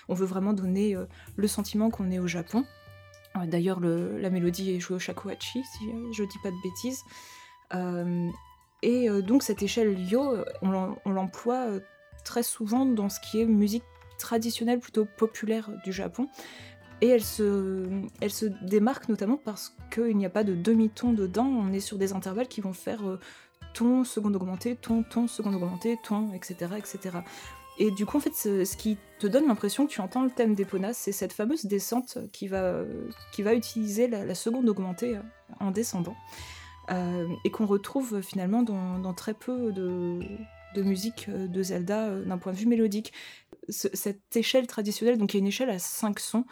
On, veut vraiment donner le sentiment qu'on est au Japon. D'ailleurs, la mélodie est jouée au shakuhachi, si je dis pas de bêtises. et donc cette échelle yo, on l'emploie très souvent dans ce qui est musique traditionnelle, plutôt populaire du Japon. Et elle se, démarque notamment parce qu'il n'y a pas de demi-ton dedans, on est sur des intervalles qui vont faire euh, ton, seconde augmenté, ton, ton, seconde augmenté, ton, etc. etc. Et du coup, en fait, ce, qui te donne l'impression que tu entends le thème d'Epona, c'est cette fameuse descente qui va, utiliser la, seconde augmentée euh, en descendant. Euh, et qu'on retrouve finalement dans très peu de, de musique de Zelda d'un point de vue mélodique cette échelle traditionnelle, donc il y a une échelle à 5 sons,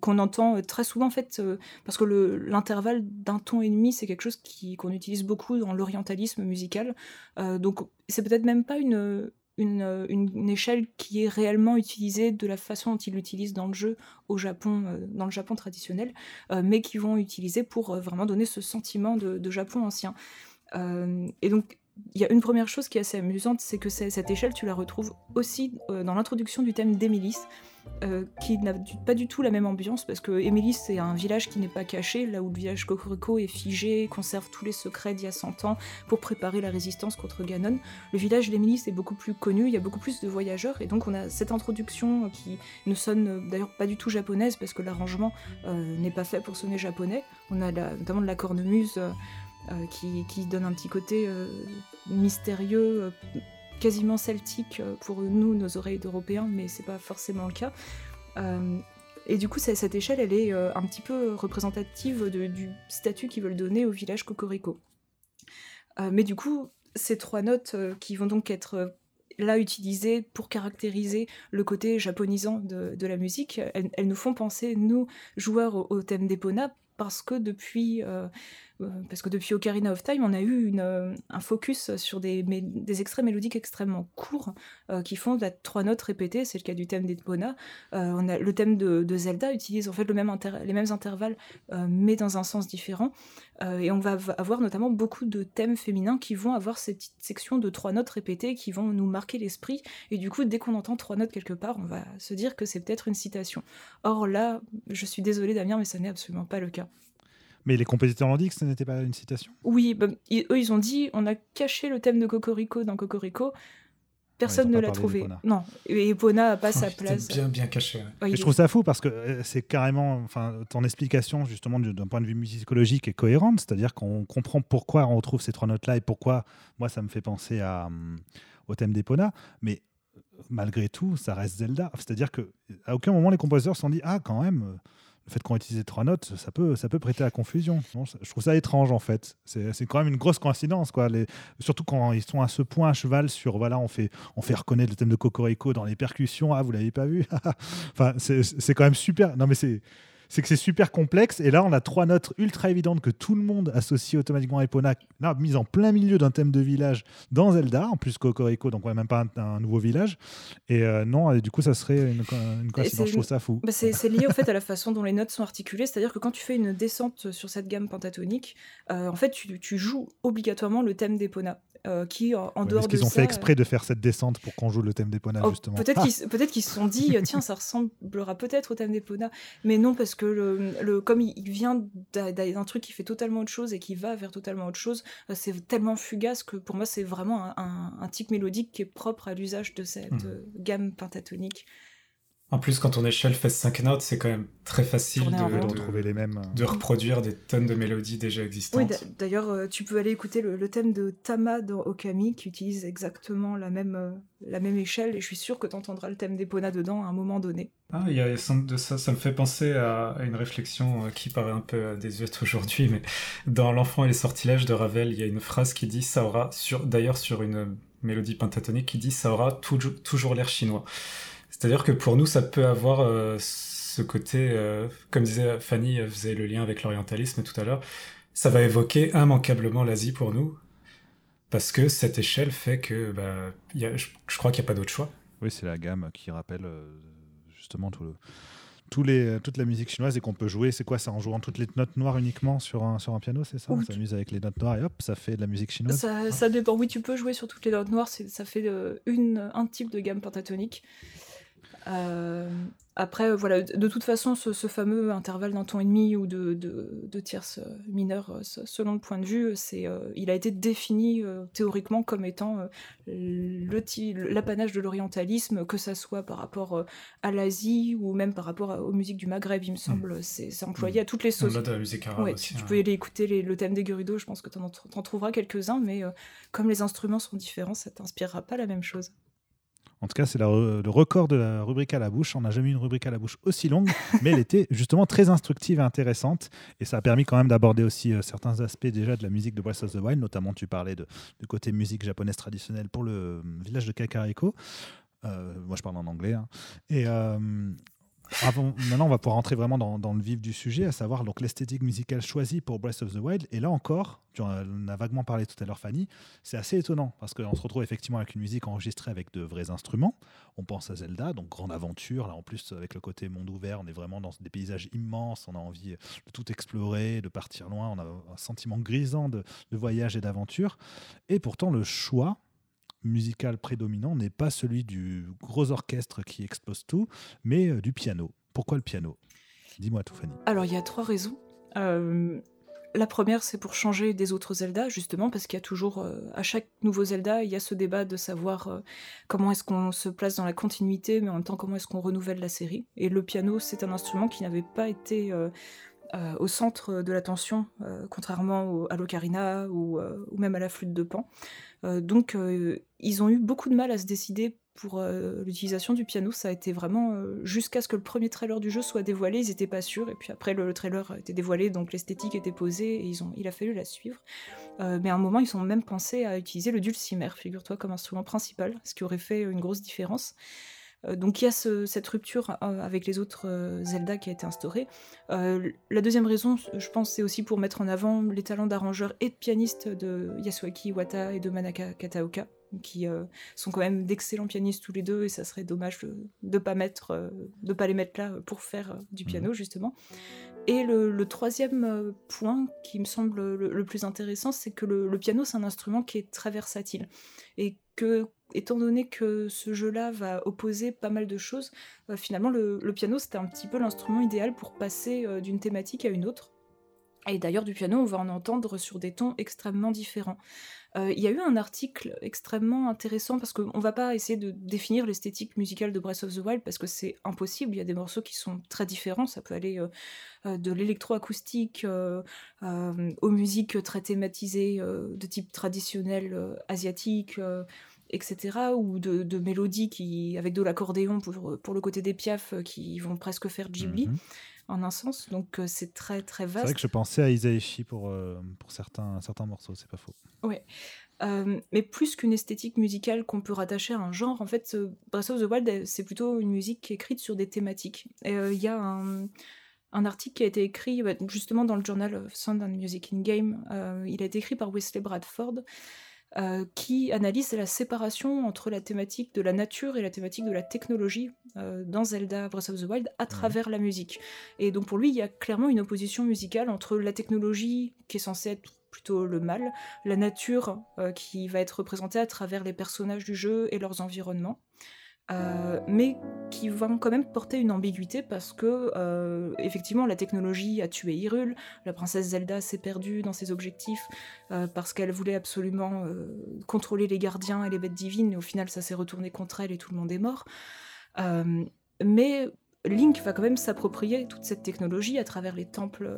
qu'on entend euh, très souvent en fait, euh, parce que l'intervalle d'un ton et demi, c'est quelque chose qu'on utilise beaucoup dans l'orientalisme musical. Euh, donc c'est peut-être même pas une, une, une, échelle qui est réellement utilisée de la façon dont ils l'utilisent dans le jeu au Japon, dans le Japon traditionnel, mais qui vont utiliser pour vraiment donner ce sentiment de Japon ancien. et donc il y a une première chose qui est assez amusante, c'est que cette échelle, tu la retrouves aussi euh, dans l'introduction du thème d'Emilis, euh, qui n'a pas du tout la même ambiance, parce que Emilis, c'est un village qui n'est pas caché, là où le village Cocorico est figé, conserve tous les secrets d'il y a 100 ans pour préparer la résistance contre Ganon. Le village d'Emilis est beaucoup plus connu, il y a beaucoup plus de voyageurs, et donc on a cette introduction qui ne sonne euh, d'ailleurs pas du tout japonaise, parce que l'arrangement n'est pas fait pour sonner japonais. On a notamment de la cornemuse. Qui, donne un petit côté euh, mystérieux, euh, quasiment celtique pour nous, nos oreilles d'Européens, mais c'est pas forcément le cas. et du coup, cette échelle, elle est un petit peu représentative du statut qu'ils veulent donner au village Cocorico. mais du coup, ces trois notes qui vont donc être là utilisées pour caractériser le côté japonisant de, la musique, elles, nous font penser, nous, joueurs au, thème d'Epona, parce que depuis euh, parce que depuis Ocarina of Time, on a eu euh, un focus sur des, extraits mélodiques extrêmement courts euh, qui font trois notes répétées. C'est le cas du thème d'Epona. on a le thème de, Zelda utilise en fait les mêmes intervalles, mais dans un sens différent. et on va avoir notamment beaucoup de thèmes féminins qui vont avoir cette section de trois notes répétées qui vont nous marquer l'esprit. Et du coup, dès qu'on entend trois notes quelque part, on va se dire que c'est peut-être une citation. Or là, je suis désolée Damien, mais ça n'est absolument pas le cas. Mais les compositeurs l'ont dit que ce n'était pas une citation Oui, bah, eux, ils ont dit on a caché le thème de Cocorico dans Cocorico. Personne ne l'a trouvé. Non, et Epona n'a pas sa place. bien, bien caché. je trouve ça fou parce que euh, c'est carrément, enfin, ton explication justement d'un point de vue musicologique est cohérente, c'est-à-dire qu'on comprend pourquoi on retrouve ces trois notes-là et pourquoi, moi, ça me fait penser à, hum, au thème d'Epona, mais malgré tout, ça reste Zelda. C'est-à-dire qu'à aucun moment les compositeurs se sont dit ah quand même le fait qu'on utilise trois notes, ça peut, ça peut prêter à confusion. Je trouve ça étrange en fait. C'est quand même une grosse coïncidence, quoi. Surtout quand ils sont à ce point à cheval sur voilà, on fait, on fait reconnaître le thème de Cocorico dans les percussions. Ah, vous l'avez pas vu? (laughs) Enfin, c'est quand même super. Non, mais c'est c'est que c'est super complexe. Et là, on a trois notes ultra évidentes que tout le monde associe automatiquement à Epona, là, mise en plein milieu d'un thème de village dans Zelda, en plus Cocorico, donc on n'a même pas un, nouveau village. Et euh, non, du coup, ça serait une, une coïncidence. Je trouve ça fou. Bah, c'est lié au fait à la façon dont les notes sont articulées. C'est-à-dire que quand tu fais une descente sur cette gamme pentatonique, euh, en fait, tu, tu, joues obligatoirement le thème d'Epona. Euh, qui, en, dehors de qu'ils ont fait exprès de faire cette descente pour qu'on joue le thème d'Epona, oh, justement. Peut-être qu'ils peut se sont dit, tiens, ça ressemblera peut-être au thème d'Epona. Mais non, parce que le, le comme il, vient d'un truc qui fait totalement autre chose et qui va vers totalement autre chose, euh, c'est tellement fugace que pour moi, c'est vraiment un, un, tic mélodique qui est propre à l'usage de cette mmh. euh, gamme pentatonique. En plus, quand ton échelle fait 5 notes, c'est quand même très facile de, retrouver les mêmes. de reproduire des tonnes de mélodies déjà existantes. Oui, d'ailleurs, euh, tu peux aller écouter le, thème de Tama dans Okami qui utilise exactement la même, euh, la même échelle et je suis sûr que tu entendras le thème d'Epona dedans à un moment donné. Ah, il y a de ça, ça me fait penser à, une réflexion euh, qui paraît un peu désuète aujourd'hui, mais dans L'enfant et les sortilèges de Ravel, il y a une phrase qui dit ça aura, sur, d'ailleurs sur une mélodie pentatonique, qui dit ça aura toujours l'air chinois. C'est-à-dire que pour nous, ça peut avoir euh, ce côté, euh, comme disait Fanny, euh, faisait le lien avec l'orientalisme tout à l'heure, ça va évoquer immanquablement l'Asie pour nous, parce que cette échelle fait que, bah, y a, je, crois qu'il n'y a pas d'autre choix. Oui, c'est la gamme qui rappelle justement tout le, tous les, toute la musique chinoise et qu'on peut jouer. C'est quoi ça En jouant toutes les notes noires uniquement sur un, sur un piano, c'est ça? On s'amuse avec les notes noires et hop, ça fait de la musique chinoise Ça, ça dépend. Oui, tu peux jouer sur toutes les notes noires. Ça fait une, un type de gamme pentatonique. Euh, après, euh, voilà, de toute façon, ce, fameux intervalle d'un ton et demi ou de, de, tierces euh, mineures, selon le point de vue, c'est, il a été défini théoriquement comme étant l'apanage de l'orientalisme, que ça soit par rapport à l'Asie ou même par rapport aux musiques du Maghreb, il me semble. Mm. C'est, employé à toutes les sauces. de la musique arabe tu, peux aller écouter le thème des Gerudo, je pense que tu en, trouveras quelques-uns, mais comme les instruments sont différents, ça t'inspirera pas la même chose. En tout cas, c'est le record de la rubrique à la bouche. On n'a jamais eu une rubrique à la bouche aussi longue, (laughs) mais elle était justement très instructive et intéressante. Et ça a permis quand même d'aborder aussi euh, certains aspects déjà de la musique de Breath of the Wild. Notamment, tu parlais du côté musique japonaise traditionnelle pour le euh, village de Kakariko. Euh, moi, je parle en anglais. Hein. Et, maintenant, on va pouvoir rentrer vraiment dans, le vif du sujet, à savoir l'esthétique musicale choisie pour Breath of the Wild. Et là encore, tu en as vaguement parlé tout à l'heure, Fanny, c'est assez étonnant parce qu'on se retrouve effectivement avec une musique enregistrée avec de vrais instruments. On pense à Zelda, donc grande aventure. Là, en plus, avec le côté monde ouvert, on est vraiment dans des paysages immenses. On a envie de tout explorer, de partir loin. On a un sentiment grisant de voyage et d'aventure. Et pourtant, le choix musical prédominant n'est pas celui du gros orchestre qui explose tout, mais euh, du piano. Pourquoi le piano? Dis-moi tout, Fanny. Alors, il y a trois raisons. Euh, la première, c'est pour changer des autres Zelda, justement, parce qu'il y a toujours, euh, à chaque nouveau Zelda, il y a ce débat de savoir comment est-ce qu'on se place dans la continuité, mais en même temps, comment est-ce qu'on renouvelle la série. Et le piano, c'est un instrument qui n'avait pas été au centre de l'attention, contrairement à l'ocarina ou, ou, même à la flûte de Pan. Euh, donc, euh, ils ont eu beaucoup de mal à se décider pour euh, l'utilisation du piano. Ça a été vraiment jusqu'à ce que le premier trailer du jeu soit dévoilé, ils n'étaient pas sûrs. Et puis après, le, trailer a été dévoilé, donc l'esthétique était posée et ils ont, il a fallu la suivre. mais à un moment, ils ont même pensé à utiliser le dulcimer, figure-toi, comme instrument principal, ce qui aurait fait une grosse différence. Donc il y a cette rupture avec les autres Zelda qui a été instaurée. la deuxième raison, je pense, c'est aussi pour mettre en avant les talents d'arrangeur et de pianiste de Yasuaki Iwata et de Manaka Kataoka, qui sont quand même d'excellents pianistes tous les deux, et ça serait dommage de ne pas, mettre, de pas les mettre là pour faire du piano, mmh. justement. Et le, troisième point qui me semble le, plus intéressant, c'est que le, le piano, c'est un instrument qui est très versatile. Et que étant donné que ce jeu-là va opposer pas mal de choses, euh, finalement le, piano c'était un petit peu l'instrument idéal pour passer euh, d'une thématique à une autre. Et d'ailleurs, du piano, on va en entendre sur des tons extrêmement différents. Euh, il y a eu un article extrêmement intéressant parce qu'on ne va pas essayer de définir l'esthétique musicale de Breath of the Wild parce que c'est impossible. Il y a des morceaux qui sont très différents. Ça peut aller de l'électroacoustique aux musiques très thématisées de type traditionnel asiatique etc. ou de, mélodies qui, avec de l'accordéon pour, pour le côté des piafs qui vont presque faire Ghibli. Mhm en un sens. Donc euh, c'est très très vaste. C'est vrai que je pensais à Isaichi pour, euh, pour certains, certains morceaux, c'est pas faux. Ouais. Euh, mais plus qu'une esthétique musicale qu'on peut rattacher à un genre, en fait, Breath of the Wild, c'est plutôt une musique écrite sur des thématiques. Il y a un, un, article qui a été écrit bah, justement dans le Journal of Sound and Music in Game. il a été écrit par Wesley Bradford. Euh, qui analyse la séparation entre la thématique de la nature et la thématique de la technologie euh, dans Zelda Breath of the Wild à travers la musique. Et donc pour lui, il y a clairement une opposition musicale entre la technologie qui est censée être plutôt le mal, la nature euh, qui va être représentée à travers les personnages du jeu et leurs environnements. Euh, mais qui vont quand même porter une ambiguïté parce que euh, effectivement la technologie a tué Hyrule, la princesse Zelda s'est perdue dans ses objectifs euh, parce qu'elle voulait absolument contrôler les gardiens et les bêtes divines et au final ça s'est retourné contre elle et tout le monde est mort. mais Link va quand même s'approprier toute cette technologie à travers les temples,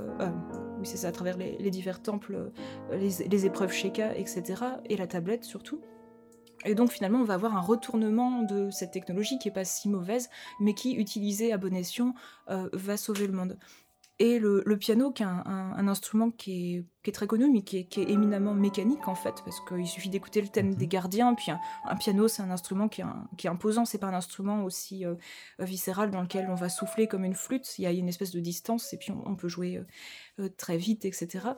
oui c'est ça, à travers les, divers temples, les, les épreuves Sheikah, etc. et la tablette surtout. Et donc finalement, on va avoir un retournement de cette technologie qui est pas si mauvaise, mais qui, utilisée à bon escient, euh, va sauver le monde. Et le, piano, qui est un, instrument qui est, très connu, mais qui est, éminemment mécanique en fait, parce qu'il suffit d'écouter le thème mhm. des gardiens. Puis un, piano, c'est un instrument qui est, qui est imposant, c'est pas un instrument aussi euh, viscéral dans lequel on va souffler comme une flûte. Il y a une espèce de distance et puis on, peut jouer euh, très vite, etc.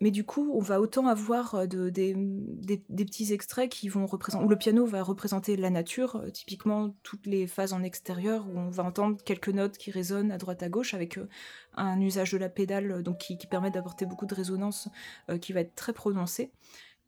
Mais du coup, on va autant avoir euh, de, des, petits extraits qui vont représenter, où le piano va représenter la nature, euh, typiquement toutes les phases en extérieur, où on va entendre quelques notes qui résonnent à droite à gauche, avec euh, un usage de la pédale qui, permet d'apporter beaucoup de résonance qui va être très prononcé.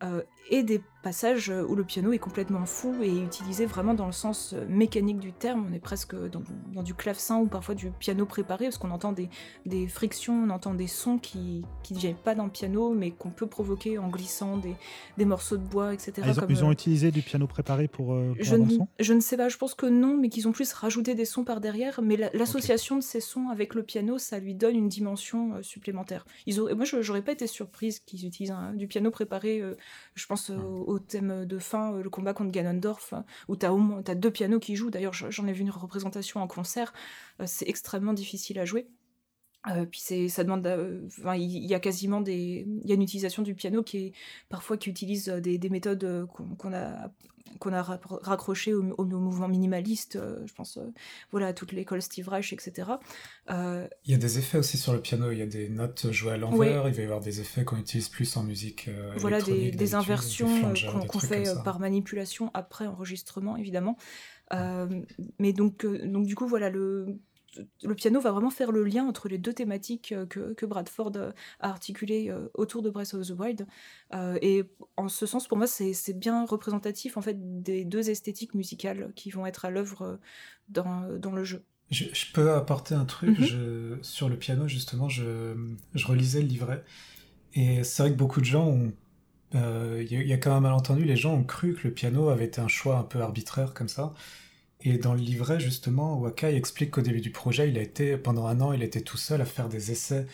Euh, et des passages où le piano est complètement fou et utilisé vraiment dans le sens euh, mécanique du terme. On est presque dans, du clavecin ou parfois du piano préparé, parce qu'on entend des, des, frictions, on entend des sons qui ne viennent pas dans le piano, mais qu'on peut provoquer en glissant des, des, morceaux de bois, etc. Ah, ils, ont, euh, utilisé du piano préparé pour, je, ne, je ne sais pas, je pense que non, mais qu'ils ont plus rajouté des sons par derrière. Mais l'association de ces sons avec le piano, ça lui donne une dimension supplémentaire. Ils ont, moi, j'aurais pas été surprise qu'ils utilisent du piano préparé je pense au, thème de fin, euh, le combat contre Ganondorf, hein, où tu as, as, deux pianos qui jouent. D'ailleurs, j'en ai vu une représentation en concert. Euh, c'est extrêmement difficile à jouer. Euh, puis c'est, ça demande, il y, a quasiment des, il y a une utilisation du piano qui est parfois qui utilise des, des méthodes qu'on, a qu'on a raccroché au, mouvement minimaliste, je pense, voilà, à toute l'école Steve Reich, etc. il y a des effets aussi sur le piano, il y a des notes jouées à l'envers, il va y avoir des effets qu'on utilise plus en musique. voilà, des, des inversions qu'on, fait par manipulation après enregistrement, évidemment. mais donc, donc du coup, voilà, le le piano va vraiment faire le lien entre les deux thématiques euh, que, Bradford euh, a articulées euh, autour de Breath of the Wild. et en ce sens, pour moi, c'est bien représentatif en fait des deux esthétiques musicales qui vont être à l'œuvre dans, le jeu. Je, peux apporter un truc mhm. sur le piano, justement, je, relisais le livret. Et c'est vrai que beaucoup de gens ont il y, a quand même un malentendu, les gens ont cru que le piano avait été un choix un peu arbitraire comme ça. Et dans le livret, justement, Wakai explique qu'au début du projet, il a été, pendant un an, il était tout seul à faire des essais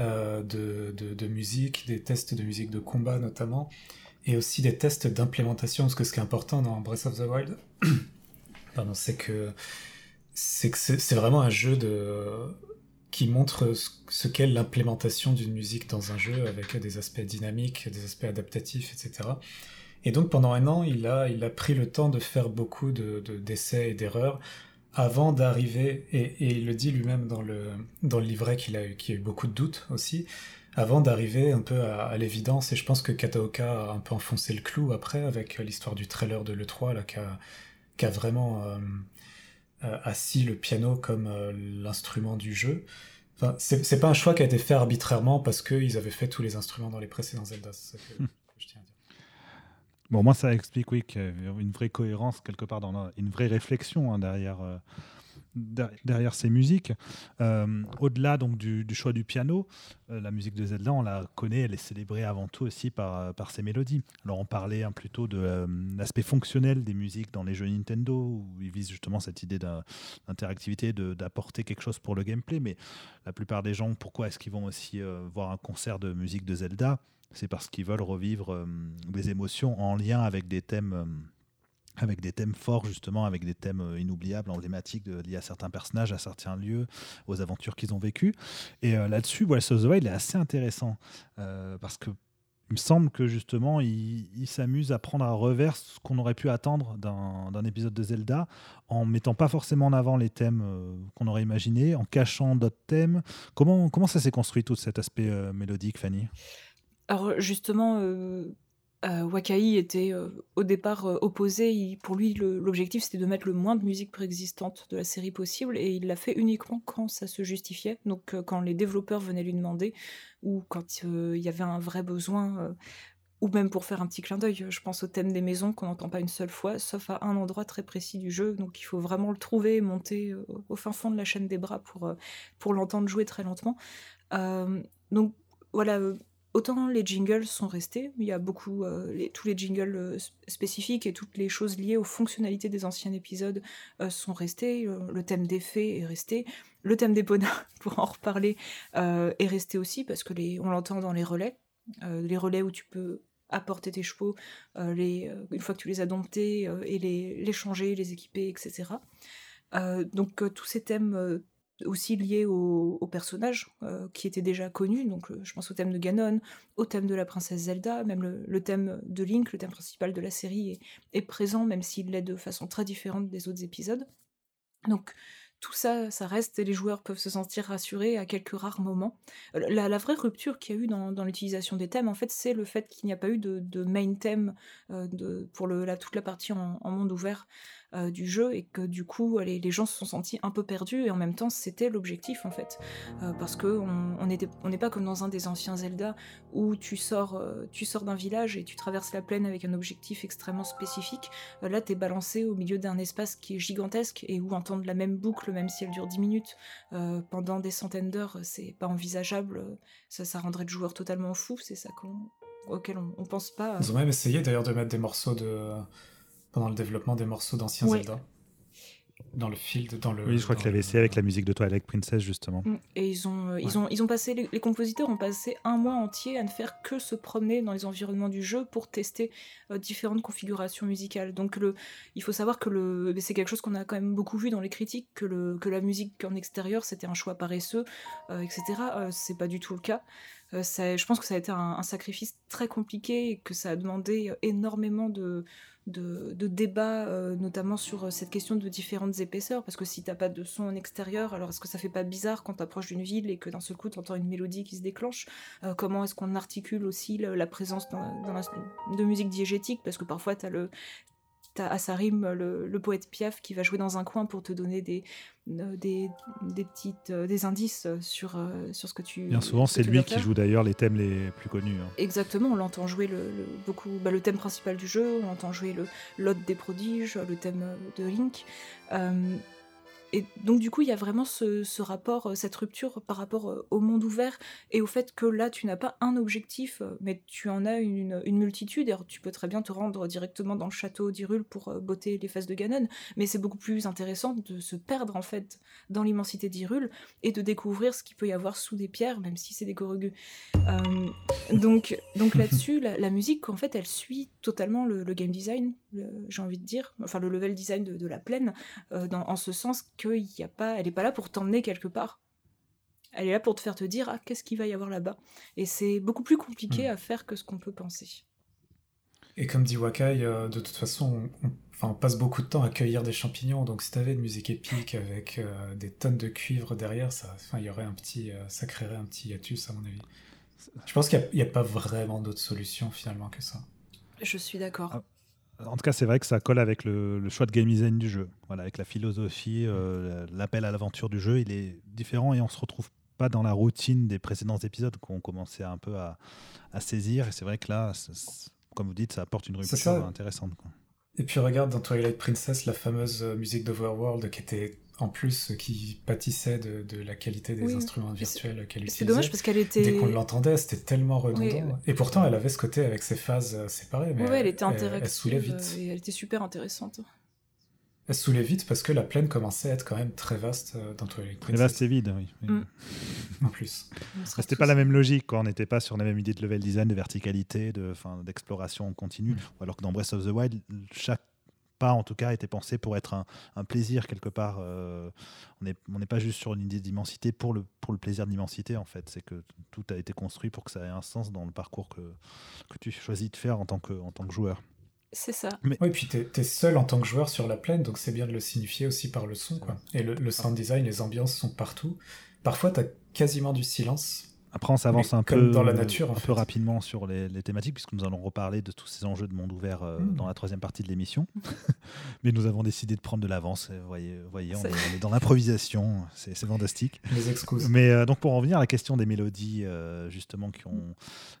euh, de, musique, des tests de musique de combat notamment, et aussi des tests d'implémentation, parce que ce qui est important dans Breath of the Wild, (coughs) c'est que c'est vraiment un jeu qui montre ce qu'est l'implémentation d'une musique dans un jeu avec des aspects dynamiques, des aspects adaptatifs, etc. Et donc pendant un an, il a, il a pris le temps de faire beaucoup de, d'essais et d'erreurs avant d'arriver, et, il le dit lui-même dans le, dans le livret qu'il a, qu'il a eu beaucoup de doutes aussi, avant d'arriver un peu à, l'évidence, et je pense que Kataoka a un peu enfoncé le clou après avec l'histoire du trailer de l'E3, là, qui a, qui a vraiment euh, euh, assis le piano comme euh, l'instrument du jeu. Enfin, c'est, c'est pas un choix qui a été fait arbitrairement parce qu'ils avaient fait tous les instruments dans les précédents Zelda. (laughs) Bon, moi, ça explique, oui, qu'il y a une vraie cohérence quelque part, dans une vraie réflexion hein, derrière, euh, derrière ces musiques. Euh, au-delà du, choix du piano, euh, la musique de Zelda, on la connaît, elle est célébrée avant tout aussi par, par ses mélodies. Alors on parlait hein, plutôt de l'aspect fonctionnel des musiques dans les jeux Nintendo, où ils visent justement cette idée d'interactivité, d'apporter quelque chose pour le gameplay, mais la plupart des gens, pourquoi est-ce qu'ils vont aussi voir un concert de musique de Zelda? C'est parce qu'ils veulent revivre des émotions en lien avec des thèmes avec des thèmes forts justement, avec des thèmes euh, inoubliables, emblématiques liés à certains personnages, à certains lieux, aux aventures qu'ils ont vécues. Et euh, là-dessus, Breath of the Wild est assez intéressant euh, parce que il me semble que justement, il, s'amuse à prendre à revers ce qu'on aurait pu attendre d'un épisode de Zelda, en mettant pas forcément en avant les thèmes qu'on aurait imaginés, en cachant d'autres thèmes. Comment ça s'est construit tout cet aspect mélodique, Fanny? Alors justement, euh, Wakai était euh, au départ euh, opposé. pour lui, l'objectif c'était de mettre le moins de musique préexistante de la série possible, et il l'a fait uniquement quand ça se justifiait. Donc quand les développeurs venaient lui demander, ou quand il y avait un vrai besoin, ou même pour faire un petit clin d'œil. Je pense au thème des maisons qu'on n'entend pas une seule fois, sauf à un endroit très précis du jeu. Donc il faut vraiment le trouver monter au fin fond de la chaîne des bras pour, pour l'entendre jouer très lentement. donc voilà Autant les jingles sont restés, il y a beaucoup, euh, tous les jingles euh, spécifiques et toutes les choses liées aux fonctionnalités des anciens épisodes euh, sont restés, le thème des fées est resté, le thème des ponas, (laughs) pour en reparler, est resté aussi, parce que on l'entend dans les relais, les relais où tu peux apporter tes chevaux les, une fois que tu les as domptés et les changer, les équiper, etc. donc tous ces thèmes aussi lié aux au personnages euh, qui étaient déjà connus, donc euh, je pense au thème de Ganon, au thème de la princesse Zelda, même le, thème de Link, le thème principal de la série, est, présent, même s'il l'est de façon très différente des autres épisodes. Donc tout ça, ça reste et les joueurs peuvent se sentir rassurés à quelques rares moments. Euh, la, vraie rupture qu'il y a eu dans, l'utilisation des thèmes, en fait, c'est le fait qu'il n'y a pas eu de, main thème pour toute la partie en monde ouvert. Euh, du jeu et que du coup les, gens se sont sentis un peu perdus et en même temps c'était l'objectif en fait. Euh, parce que on n'est pas comme dans un des anciens Zelda où tu sors euh, tu sors d'un village et tu traverses la plaine avec un objectif extrêmement spécifique. Là t'es balancé au milieu d'un espace qui est gigantesque et où entendre la même boucle même si elle dure 10 minutes pendant des centaines d'heures c'est pas envisageable. Ça, ça rendrait le joueur totalement fou. C'est ça auquel on, on pense pas. Ils ont même essayé d'ailleurs de mettre des morceaux de pendant le développement des morceaux d'anciens Zelda. Dans le field, dans le. Oui, je crois qu'il avait essayé avec la musique de Twilight Princess, justement. Mm. Et ils ont, euh, ils ont, ils ont passé, les, compositeurs ont passé un mois entier à ne faire que se promener dans les environnements du jeu pour tester euh, différentes configurations musicales. Donc, le, il faut savoir que le, c'est quelque chose qu'on a quand même beaucoup vu dans les critiques, que, le, que la musique en extérieur c'était un choix paresseux, euh, etc. c'est pas du tout le cas. je pense que ça a été un, un, sacrifice très compliqué et que ça a demandé énormément de, de, débats, euh, notamment sur euh, cette question de différentes épaisseurs, parce que si t'as pas de son en extérieur, alors est-ce que ça fait pas bizarre quand t'approches d'une ville et que d'un seul coup t'entends une mélodie qui se déclenche? Euh, Comment est-ce qu'on articule aussi la, présence de musique diégétique? Parce que parfois t'as le t'as Asarim, le, le, poète Piaf, qui va jouer dans un coin pour te donner des, euh, des, des, petites, euh, des indices sur, euh, sur ce que tu. Bien souvent, c'est lui qui joue d'ailleurs les thèmes les plus connus. Hein. Exactement, on l'entend jouer le, beaucoup, bah, le thème principal du jeu, on entend jouer le l'ode des prodiges, le thème de Link. Et donc du coup, il y a vraiment ce, rapport, euh, cette rupture par rapport euh, au monde ouvert et au fait que là, tu n'as pas un objectif, euh, mais tu en as une, multitude. Et tu peux très bien te rendre directement dans le château d'Hyrule pour botter les fesses de Ganon, mais c'est beaucoup plus intéressant de se perdre en fait dans l'immensité d'Hyrule et de découvrir ce qu'il peut y avoir sous des pierres, même si c'est des gorogus. donc donc (laughs) là-dessus, la, musique, en fait, elle suit totalement le, game design, j'ai envie de dire, enfin le level design de, la plaine, dans, en ce sens y a pas, elle est pas là pour t'emmener quelque part. Elle est là pour te faire te dire ah qu'est-ce qu'il va y avoir là-bas? Et c'est beaucoup plus compliqué hmm. à faire que ce qu'on peut penser. Et comme dit Wakai, euh, de toute façon, on, passe beaucoup de temps à cueillir des champignons. Donc si t'avais une musique épique avec euh, des tonnes de cuivre derrière, ça, enfin, y aurait un petit, euh, ça créerait un petit hiatus à mon avis. Je pense qu'il n'y a, pas vraiment d'autre solution finalement que ça. Je suis d'accord. En tout cas, c'est vrai que ça colle avec le, choix de game design du jeu. Voilà, avec la philosophie, euh, l'appel à l'aventure du jeu, il est différent et on se retrouve pas dans la routine des précédents épisodes qu'on commençait un peu à, saisir. Et c'est vrai que là, comme vous dites, ça apporte une rupture intéressante. Et puis regarde dans Twilight Princess la fameuse euh, musique d'Overworld qui était en plus qui pâtissait de, de la qualité des instruments virtuels qu'elle utilisait. C'est dommage parce qu'elle était. Dès qu'on l'entendait, c'était tellement redondant. Et pourtant, elle avait ce côté avec ses phases euh, séparées. Mais ouais, elle, était interactive. Elle, saoulait vite. Et elle était super intéressante. Elle saoulait vite parce que la plaine commençait à être quand même très vaste euh, dans Princess. Très vaste et vide, oui. Mm. en plus. C'était pas la même logique, quoi. On n'était pas sur la même idée de level design, de verticalité, d'exploration continue. Mm. Alors que dans Breath of the Wild, chaque pas en tout cas été pensé pour être un, plaisir quelque part. Euh, on n'est on pas juste sur une idée d'immensité pour le, pour le plaisir d'immensité en fait. C'est que tout a été construit pour que ça ait un sens dans le parcours que, que tu choisis de faire en tant que, en tant que joueur. C'est ça. Mais... Oui, puis tu es, seul en tant que joueur sur la plaine, donc c'est bien de le signifier aussi par le son. Quoi. Et le, le sound design, les ambiances sont partout. Parfois, tu as quasiment du silence. Après, on s'avance un peu dans la nature, un peu rapidement sur les, thématiques, puisque nous allons reparler de tous ces enjeux de monde ouvert euh, hmm. dans la troisième partie de l'émission. (laughs) (laughs) Mais nous avons décidé de prendre de l'avance. Vous voyez, voyez on, est, (laughs) dans l'improvisation, c'est fantastique. Les excuses. Mais euh, donc, pour en venir à la question des mélodies, euh, justement, qui, ont,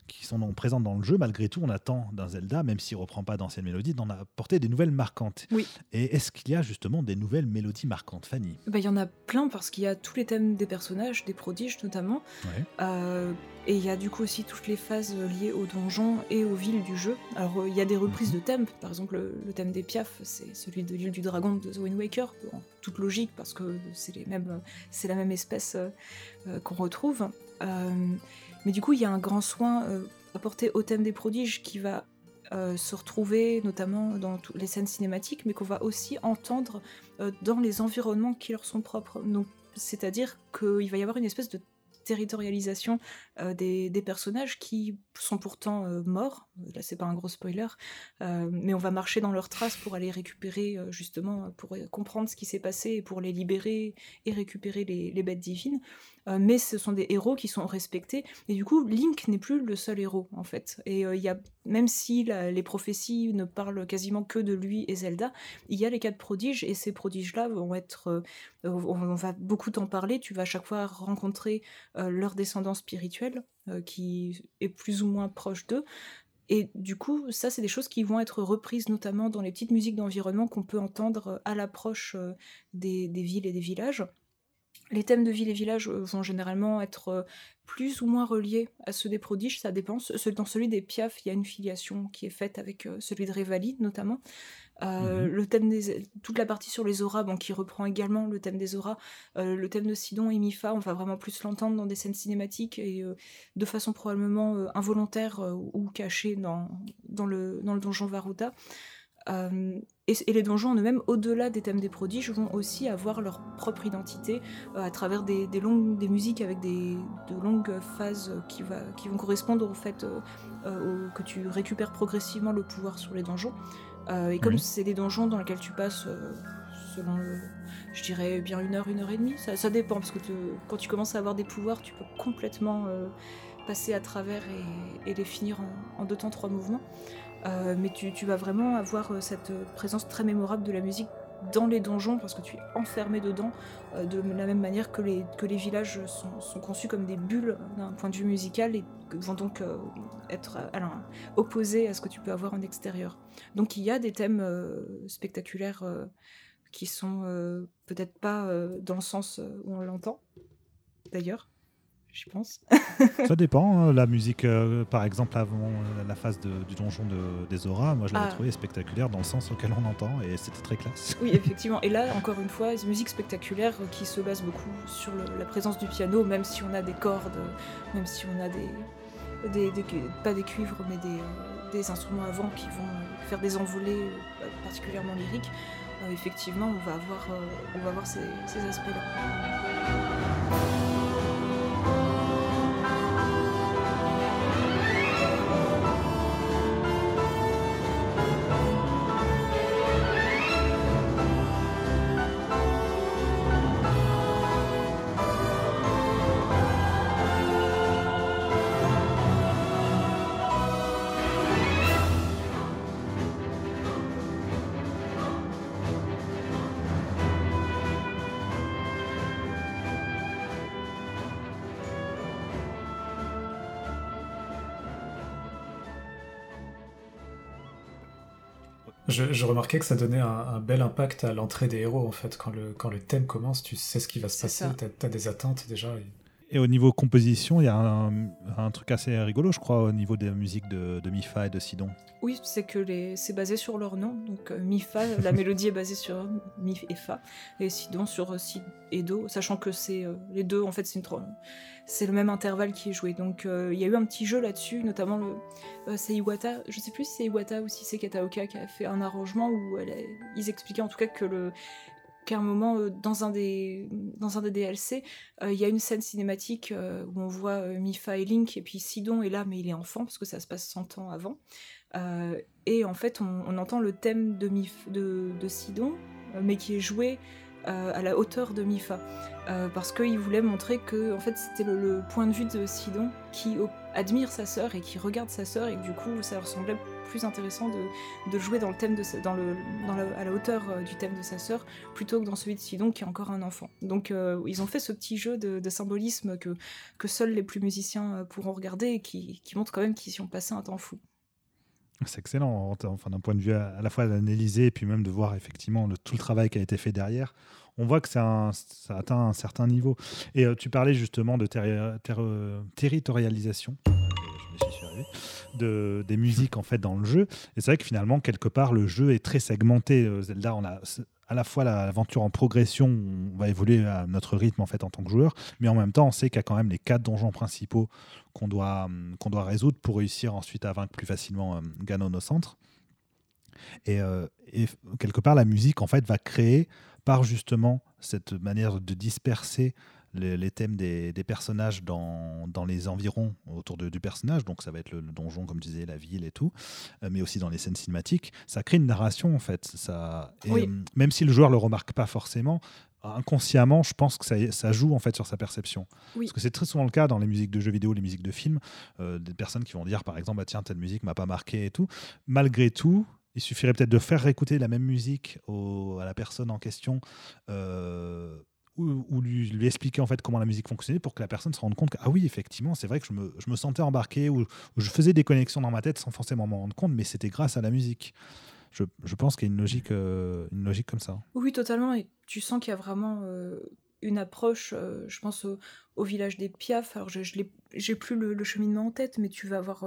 qui sont présentes dans le jeu, malgré tout, on attend d'un Zelda, même s'il ne reprend pas d'anciennes mélodies, d'en apporter des nouvelles marquantes. Oui. Et est-ce qu'il y a justement des nouvelles mélodies marquantes, Fanny? Bah, Il y en a plein, parce qu'il y a tous les thèmes des personnages, des prodiges notamment. Ouais. Et il y a du coup aussi toutes les phases liées aux donjons et aux villes du jeu. Alors euh, il y a des reprises de thèmes, par exemple le, thème des piafs, c'est celui de l'île du dragon de The Wind Waker, en toute logique parce que c'est la même espèce euh, qu'on retrouve. Euh, mais du coup il y a un grand soin apporté au thème des prodiges qui va se retrouver notamment dans les scènes cinématiques, mais qu'on va aussi entendre dans les environnements qui leur sont propres. c'est-à-dire qu'il va y avoir une espèce de territorialisation euh, des, personnages qui sont pourtant euh, morts. Là, c'est pas un gros spoiler, euh, mais on va marcher dans leurs traces pour aller récupérer, justement, pour comprendre ce qui s'est passé et pour les libérer et récupérer les bêtes divines. Euh, mais ce sont des héros qui sont respectés. Et du coup, Link n'est plus le seul héros, en fait. Et euh, il y a, même si les prophéties ne parlent quasiment que de lui et Zelda, il y a les quatre prodiges, et ces prodiges-là vont être. Euh, on va beaucoup t'en parler, tu vas à chaque fois rencontrer leur descendant spirituel, qui est plus ou moins proche d'eux. Et du coup, ça, c'est des choses qui vont être reprises notamment dans les petites musiques d'environnement qu'on peut entendre à l'approche des, villes et des villages. Les thèmes de ville et village euh, vont généralement être euh, plus ou moins reliés à ceux des prodiges, ça dépend. Dans celui des Piaf, il y a une filiation qui est faite avec euh, celui de Révali notamment. Mhm. le thème des, toute la partie sur les auras, bon, qui reprend également le thème des auras, le thème de Sidon et Mifa, on va vraiment plus l'entendre dans des scènes cinématiques et de façon probablement involontaire ou cachée dans, dans, le, dans le donjon Varuta. Euh, et, les donjons eux-mêmes, au-delà des thèmes des prodiges, vont aussi avoir leur propre identité euh, à travers des, longues, des musiques avec des, de longues phases qui, va, qui vont correspondre au fait euh, que tu récupères progressivement le pouvoir sur les donjons. et comme c'est des donjons dans lesquels tu passes selon je dirais bien une heure, une heure et demie, ça, dépend, parce que quand tu commences à avoir des pouvoirs, tu peux complètement passer à travers et, les finir en, en deux temps, trois mouvements. Euh, mais tu, vas vraiment avoir euh, cette présence très mémorable de la musique dans les donjons parce que tu es enfermé dedans euh, de la même manière que les, villages sont, conçus comme des bulles d'un point de vue musical et vont donc être opposés à ce que tu peux avoir en extérieur. Donc il y a des thèmes spectaculaires qui sont peut-être pas dans le sens où on l'entend d'ailleurs, je pense. (laughs) ça dépend. Hein. La musique, euh, par exemple, avant euh, la phase du donjon de, des auras, moi je l'avais ah. trouvé spectaculaire dans le sens auquel on entend et c'était très classe. Oui, (laughs) effectivement. Et là, encore une fois, une musique spectaculaire qui se base beaucoup sur la présence du piano, même si on a des cordes, même si on a des. des, pas des cuivres, mais des, euh, des, instruments avant qui vont faire des envolées particulièrement lyriques. effectivement, on va avoir, on va avoir ces, ces aspects-là. Je, remarquais que ça donnait un, bel impact à l'entrée des héros, en fait. Quand le, quand le thème commence, tu sais ce qui va se passer, tu as, des attentes déjà. Et au niveau composition, il y a un, truc assez rigolo, je crois, au niveau des musiques de, de Mifa et de Sidon. Oui, c'est que les... c'est basé sur leur nom. Donc euh, Mifa, la (laughs) mélodie est basée sur Mi et Fa, et Sidon sur Si et Do, sachant que c'est euh, les deux, en fait, c'est une c'est le même intervalle qui est joué. Donc euh, il y a eu un petit jeu là-dessus, notamment le c'est Iwata, je sais plus si c'est Iwata ou si c'est Kataoka qui a fait un arrangement où ils expliquaient en tout cas que le qu'à un moment, euh, dans, un des, dans un des DLC, euh, il y a une scène cinématique euh, où on voit Mifa et Link, et puis Sidon est là, mais il est enfant, parce que ça se passe 100 ans avant. et en fait, on, entend le thème de, de Sidon, mais qui est joué à la hauteur de Mifa. parce qu'il voulait montrer que en fait, c'était le, point de vue de Sidon qui admire sa sœur et qui regarde sa sœur, et du coup, ça ressemblait plus intéressant de, jouer dans le thème de à la hauteur euh, du thème de sa sœur plutôt que dans celui de Sidon qui est encore un enfant. Donc euh, ils ont fait ce petit jeu de, symbolisme que, que seuls les plus musiciens euh, pourront regarder et qui, qui montre quand même qu'ils y ont passé un temps fou. C'est excellent, enfin, d'un point de vue à, la fois d'analyser et puis même de voir effectivement tout le travail qui a été fait derrière. On voit que ça atteint un certain niveau. Et tu parlais justement de territorialisation de, des musiques en fait dans le jeu. Et c'est vrai que finalement, quelque part, le jeu est très segmenté. Euh, Zelda, on a à la fois l'aventure en progression, on va évoluer à notre rythme en fait en tant que joueur, mais en même temps, on sait qu'il y a quand même les quatre donjons principaux qu'on doit, hum, doit résoudre pour réussir ensuite à vaincre plus facilement hum, Ganon au centre. Et, euh, et, quelque part, la musique en fait va créer par justement cette manière de disperser les, thèmes des, personnages dans, dans, les environs autour de, du personnage, donc ça va être le, donjon, comme je disais, la ville et tout, euh, mais aussi dans les scènes cinématiques, ça crée une narration en fait. Ça, euh, Même si le joueur le remarque pas forcément, inconsciemment, je pense que ça, ça, joue en fait sur sa perception. Parce que c'est très souvent le cas dans les musiques de jeux vidéo, les musiques de films, euh, des personnes qui vont dire par exemple, bah, tiens, telle musique m'a pas marqué et tout. Malgré tout, il suffirait peut-être de faire écouter la même musique à la personne en question ou, lui, expliquer en fait comment la musique fonctionnait pour que la personne se rende compte que ah oui effectivement c'est vrai que je me, je me sentais embarqué ou, je faisais des connexions dans ma tête sans forcément m'en rendre compte mais c'était grâce à la musique. Je, je pense qu'il y a une logique euh, une logique comme ça. Oui totalement et tu sens qu'il y a vraiment euh, une approche euh, je pense au, village des Piaf alors je, je j'ai plus le, cheminement en tête mais tu vas avoir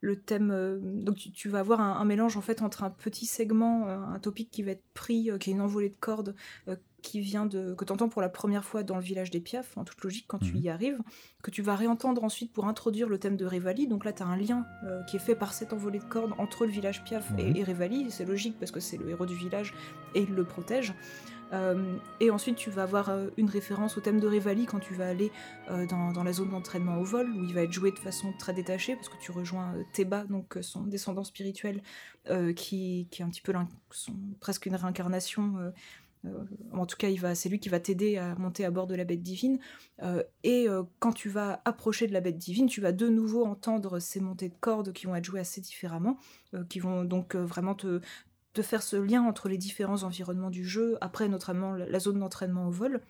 le thème donc tu, vas avoir un, un, mélange en fait entre un petit segment un topic qui va être pris qui est une envolée de cordes qui vient de que tu entends pour la première fois dans le village des Piaf, en toute logique quand tu mhm. y arrives, que tu vas réentendre ensuite pour introduire le thème de Rivali. Donc là, tu as un lien euh, qui est fait par cette envolée de cordes entre le village Piaf et, et, Rivali. C'est logique parce que c'est le héros du village et il le protège. Euh, et ensuite, tu vas avoir euh, une référence au thème de Rivali quand tu vas aller dans, la zone d'entraînement au vol, où il va être joué de façon très détachée, parce que tu rejoins Teba, donc son descendant spirituel, qui, est un petit peu presque une réincarnation euh, en tout cas, c'est lui qui va t'aider à monter à bord de la bête divine. Euh, et euh, quand tu vas approcher de la bête divine, tu vas de nouveau entendre ces montées de cordes qui vont être jouées assez différemment, qui vont donc vraiment te, faire ce lien entre les différents environnements du jeu, après notamment la zone d'entraînement au vol,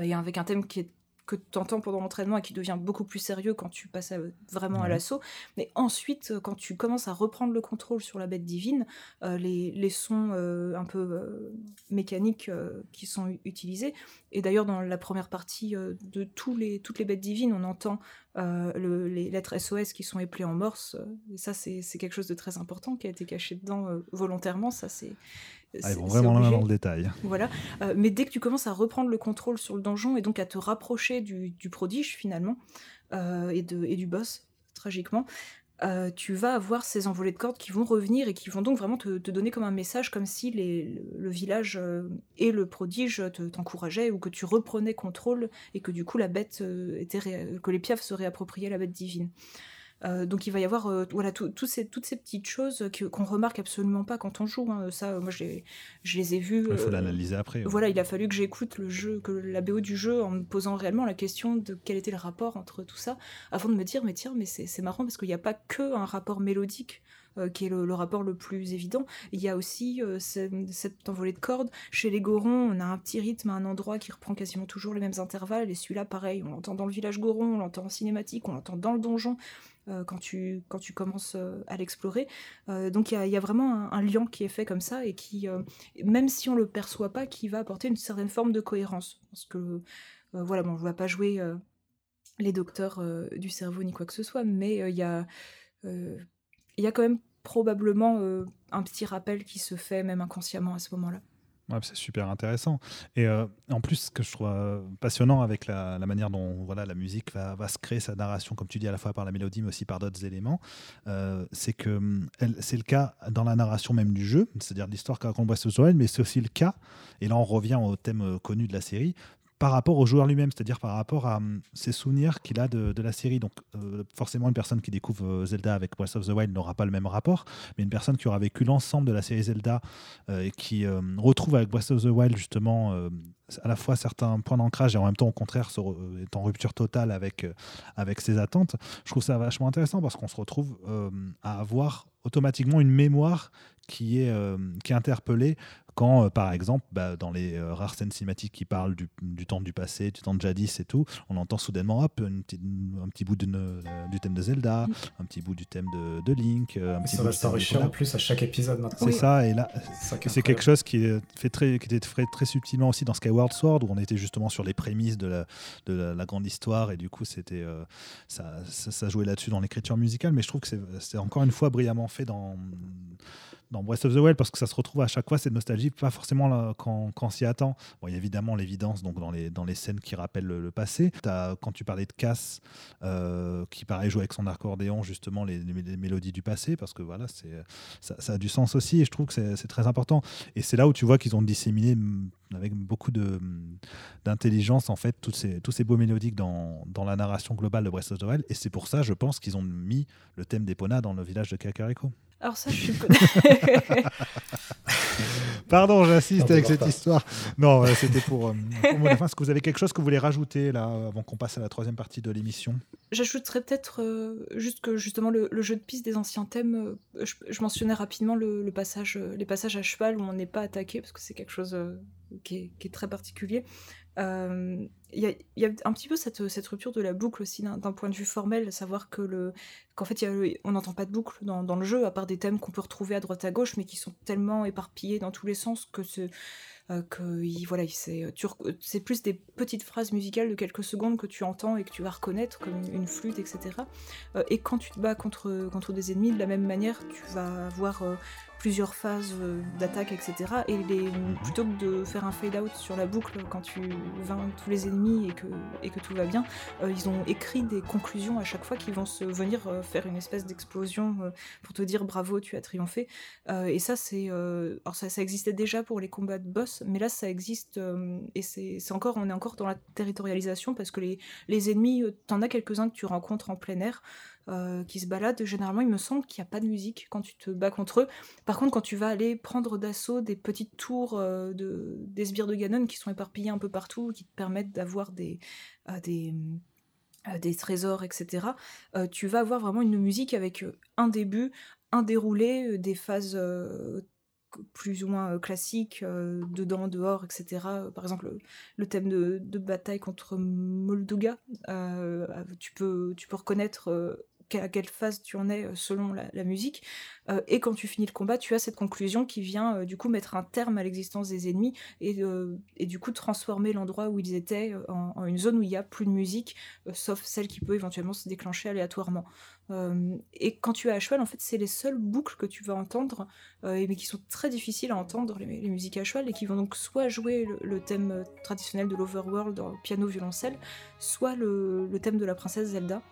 et avec un thème qui est que tu entends pendant l'entraînement et qui devient beaucoup plus sérieux quand tu passes vraiment à l'assaut. Mais ensuite, euh, quand tu commences à reprendre le contrôle sur la bête divine, euh, les, les, sons euh, un peu mécaniques qui sont utilisés, et d'ailleurs dans la première partie de tous les, toutes les bêtes divines, on entend les lettres SOS qui sont éplées en morse, et ça c'est quelque chose de très important qui a été caché dedans volontairement, ça c'est ah, ils vont vraiment dans le détail. Voilà. Euh, mais dès que tu commences à reprendre le contrôle sur le donjon et donc à te rapprocher du, prodige finalement euh, et, de, et du boss, tragiquement, euh, tu vas avoir ces envolées de cordes qui vont revenir et qui vont donc vraiment te, donner comme un message, comme si les, le, village et le prodige t'encourageaient ou que tu reprenais contrôle et que du coup la bête était que les piafs se réappropriaient la bête divine. Euh, donc il va y avoir euh, voilà ces, toutes ces petites choses qu'on remarque absolument pas quand on joue. Hein. Ça, moi je les ai vues. Il faut euh, l'analyser après. Voilà, il a fallu que j'écoute le jeu, que la BO du jeu, en me posant réellement la question de quel était le rapport entre tout ça, avant de me dire mais tiens mais c'est marrant parce qu'il n'y a pas que un rapport mélodique qui est le, rapport le plus évident. Il y a aussi cette, envolée de cordes. Chez les Gorons, on a un petit rythme à un endroit qui reprend quasiment toujours les mêmes intervalles. Et celui-là, pareil, on l'entend dans le village Goron, on l'entend en cinématique, on l'entend dans le donjon. Quand, tu, quand tu commences à l'explorer. donc il y, a vraiment un, lien qui est fait comme ça et qui, même si on le perçoit pas, qui va apporter une certaine forme de cohérence. Parce que, voilà, bon, je ne vais pas jouer les docteurs du cerveau ni quoi que ce soit, mais il y, a, y a quand même probablement un petit rappel qui se fait même inconsciemment à ce moment-là c'est super intéressant. Et euh, en plus, ce que je trouve euh, passionnant avec la, manière dont voilà, la musique va, va, se créer sa narration, comme tu dis, à la fois par la mélodie, mais aussi par d'autres éléments, euh, c'est que c'est le cas dans la narration même du jeu, c'est-à-dire l'histoire qu'a raconte Breath of mais c'est aussi le cas, et là on revient au thème connu de la série, par rapport au joueur lui-même, c'est-à-dire par rapport à hum, ses souvenirs qu'il a de, la série. Donc euh, forcément, une personne qui découvre euh, Zelda avec Breath of the Wild n'aura pas le même rapport, mais une personne qui aura vécu l'ensemble de la série Zelda euh, et qui retrouve avec Breath of the Wild justement à la fois certains points d'ancrage et en même temps au contraire est en rupture totale avec, avec ses attentes, je trouve ça vachement intéressant parce qu'on se retrouve à avoir automatiquement une mémoire qui est, qui est interpellée quand, euh, par exemple, bah, dans les euh, rares scènes cinématiques qui parlent du, temps du passé, du temps de jadis et tout, on entend soudainement hop, un petit bout euh, du thème de Zelda, mm. un petit bout du thème de, de Link. Un petit ça va s'enrichir en plus à chaque épisode maintenant. C'est ça, et là, c'est quelque chose qui, est fait très, qui était fait très subtilement aussi dans Skyward Sword, où on était justement sur les prémices de la, de la, grande histoire, et du coup, c'était ça, ça, jouait là-dessus dans l'écriture musicale, mais je trouve que c'est encore une fois brillamment fait dans dans Breath of the Wild parce que ça se retrouve à chaque fois cette nostalgie, pas forcément quand, on s'y attend. Bon, il y a évidemment l'évidence donc dans les, dans les scènes qui rappellent le, passé. As, quand tu parlais de Cass, euh, qui pareil joue avec son accordéon justement les, les, mélodies du passé, parce que voilà, ça, ça, a du sens aussi et je trouve que c'est très important. Et c'est là où tu vois qu'ils ont disséminé avec beaucoup d'intelligence en fait toutes ces, tous ces beaux mélodiques dans, dans, la narration globale de Breath of the Wild. Et c'est pour ça, je pense, qu'ils ont mis le thème d'Epona dans le village de Kakariko. Alors ça, je suis (laughs) (laughs) Pardon, j'assiste avec cette histoire. Non, c'était pour, euh, pour Est-ce que vous avez quelque chose que vous voulez rajouter là avant qu'on passe à la troisième partie de l'émission? J'ajouterais peut-être euh, juste que justement le, jeu de piste des anciens thèmes, euh, je, mentionnais rapidement le, passage, les passages à cheval où on n'est pas attaqué parce que c'est quelque chose qui est, très particulier. Il y, a un petit peu cette, cette rupture de la boucle aussi d'un point de vue formel, savoir que le qu'en fait on n'entend pas de boucle dans, le jeu, à part des thèmes qu'on peut retrouver à droite à gauche, mais qui sont tellement éparpillés dans tous les sens que ce euh, que voilà, c'est plus des petites phrases musicales de quelques secondes que tu entends et que tu vas reconnaître comme une, flûte, etc. et quand tu te bats contre, contre des ennemis, de la même manière, tu vas avoir plusieurs phases euh, d'attaque, etc. Et les, plutôt que de faire un fade-out sur la boucle quand tu vaincs tous les ennemis et que, et que tout va bien, euh, ils ont écrit des conclusions à chaque fois qui vont se venir euh, faire une espèce d'explosion pour te dire bravo, tu as triomphé. et ça, c'est. alors, ça, ça, existait déjà pour les combats de boss, mais là, ça existe et c'est encore, on est encore dans la territorialisation parce que les, les ennemis, t'en as quelques-uns que tu rencontres en plein air. Euh, qui se baladent. Généralement, il me semble qu'il n'y a pas de musique quand tu te bats contre eux. Par contre, quand tu vas aller prendre d'assaut des petites tours euh, de, des sbires de Ganon qui sont éparpillés un peu partout, qui te permettent d'avoir des, euh, des, trésors, etc., tu vas avoir vraiment une musique avec un début, un déroulé, des phases plus ou moins classiques, dedans, dehors, etc. Par exemple, le, thème de, de, bataille contre Molduga, tu, peux, tu peux reconnaître à quelle phase tu en es euh, selon la, musique. Euh, et quand tu finis le combat, tu as cette conclusion qui vient euh, du coup mettre un terme à l'existence des ennemis et, et, du coup transformer l'endroit où ils étaient en, une zone où il n'y a plus de musique, sauf celle qui peut éventuellement se déclencher aléatoirement. et quand tu es à cheval, en fait, c'est les seules boucles que tu vas entendre, mais qui sont très difficiles à entendre, les, musiques à cheval, et qui vont donc soit jouer le, thème traditionnel de l'Overworld, piano-violoncelle, soit le, thème de la princesse Zelda.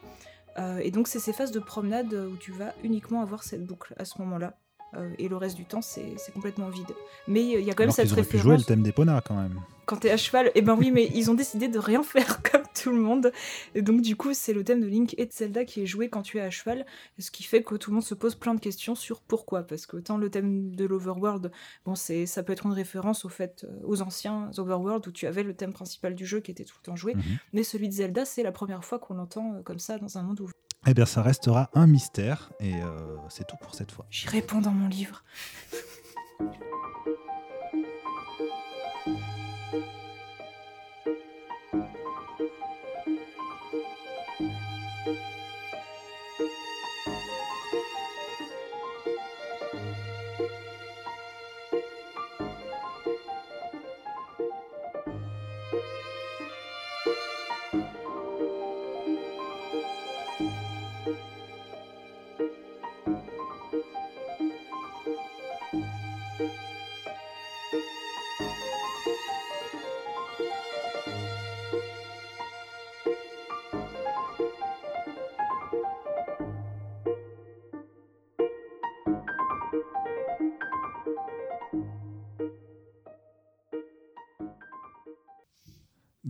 Euh, et donc c'est ces phases de promenade où tu vas uniquement avoir cette boucle à ce moment-là. Euh, et le reste du temps, c'est complètement vide. Mais il y a quand même cette référence. Pu jouer le thème des ponas quand même. Quand t'es à cheval, et eh ben oui, mais ils ont décidé de rien faire (laughs) comme tout le monde. Et donc du coup, c'est le thème de Link et de Zelda qui est joué quand tu es à cheval, ce qui fait que tout le monde se pose plein de questions sur pourquoi. Parce que autant le thème de l'Overworld, bon, c'est ça peut être une référence au fait euh, aux anciens Overworld où tu avais le thème principal du jeu qui était tout le temps joué. Mhm. Mais celui de Zelda, c'est la première fois qu'on l'entend euh, comme ça dans un monde ouvert. Eh bien, ça restera un mystère et euh, c'est tout pour cette fois. J'y réponds dans mon livre.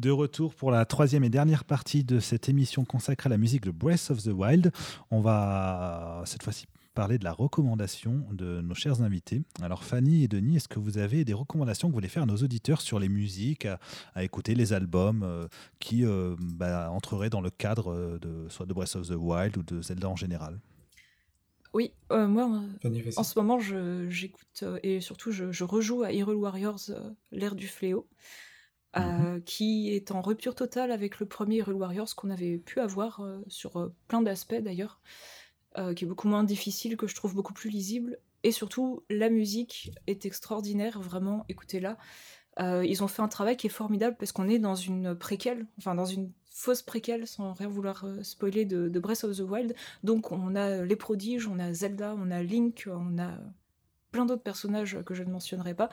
De retour pour la troisième et dernière partie de cette émission consacrée à la musique de Breath of the Wild. On va cette fois-ci parler de la recommandation de nos chers invités. Alors Fanny et Denis, est-ce que vous avez des recommandations que vous voulez faire à nos auditeurs sur les musiques, à, écouter les albums euh, qui euh, bah, entreraient dans le cadre euh, de soit de Breath of the Wild ou de Zelda en général? Oui, moi, en ce moment, j'écoute et surtout je, rejoue à Hyrule Warriors, l'ère du fléau. Euh, mmh qui est en rupture totale avec le premier Rule Warriors qu'on avait pu avoir euh, sur euh, plein d'aspects d'ailleurs, qui est beaucoup moins difficile, que je trouve beaucoup plus lisible. Et surtout, la musique est extraordinaire, vraiment, écoutez-la. ils ont fait un travail qui est formidable parce qu'on est dans une préquelle, enfin dans une fausse préquelle, sans rien vouloir spoiler, de, de, Breath of the Wild. Donc on a les prodiges, on a Zelda, on a Link, on a plein d'autres personnages que je ne mentionnerai pas.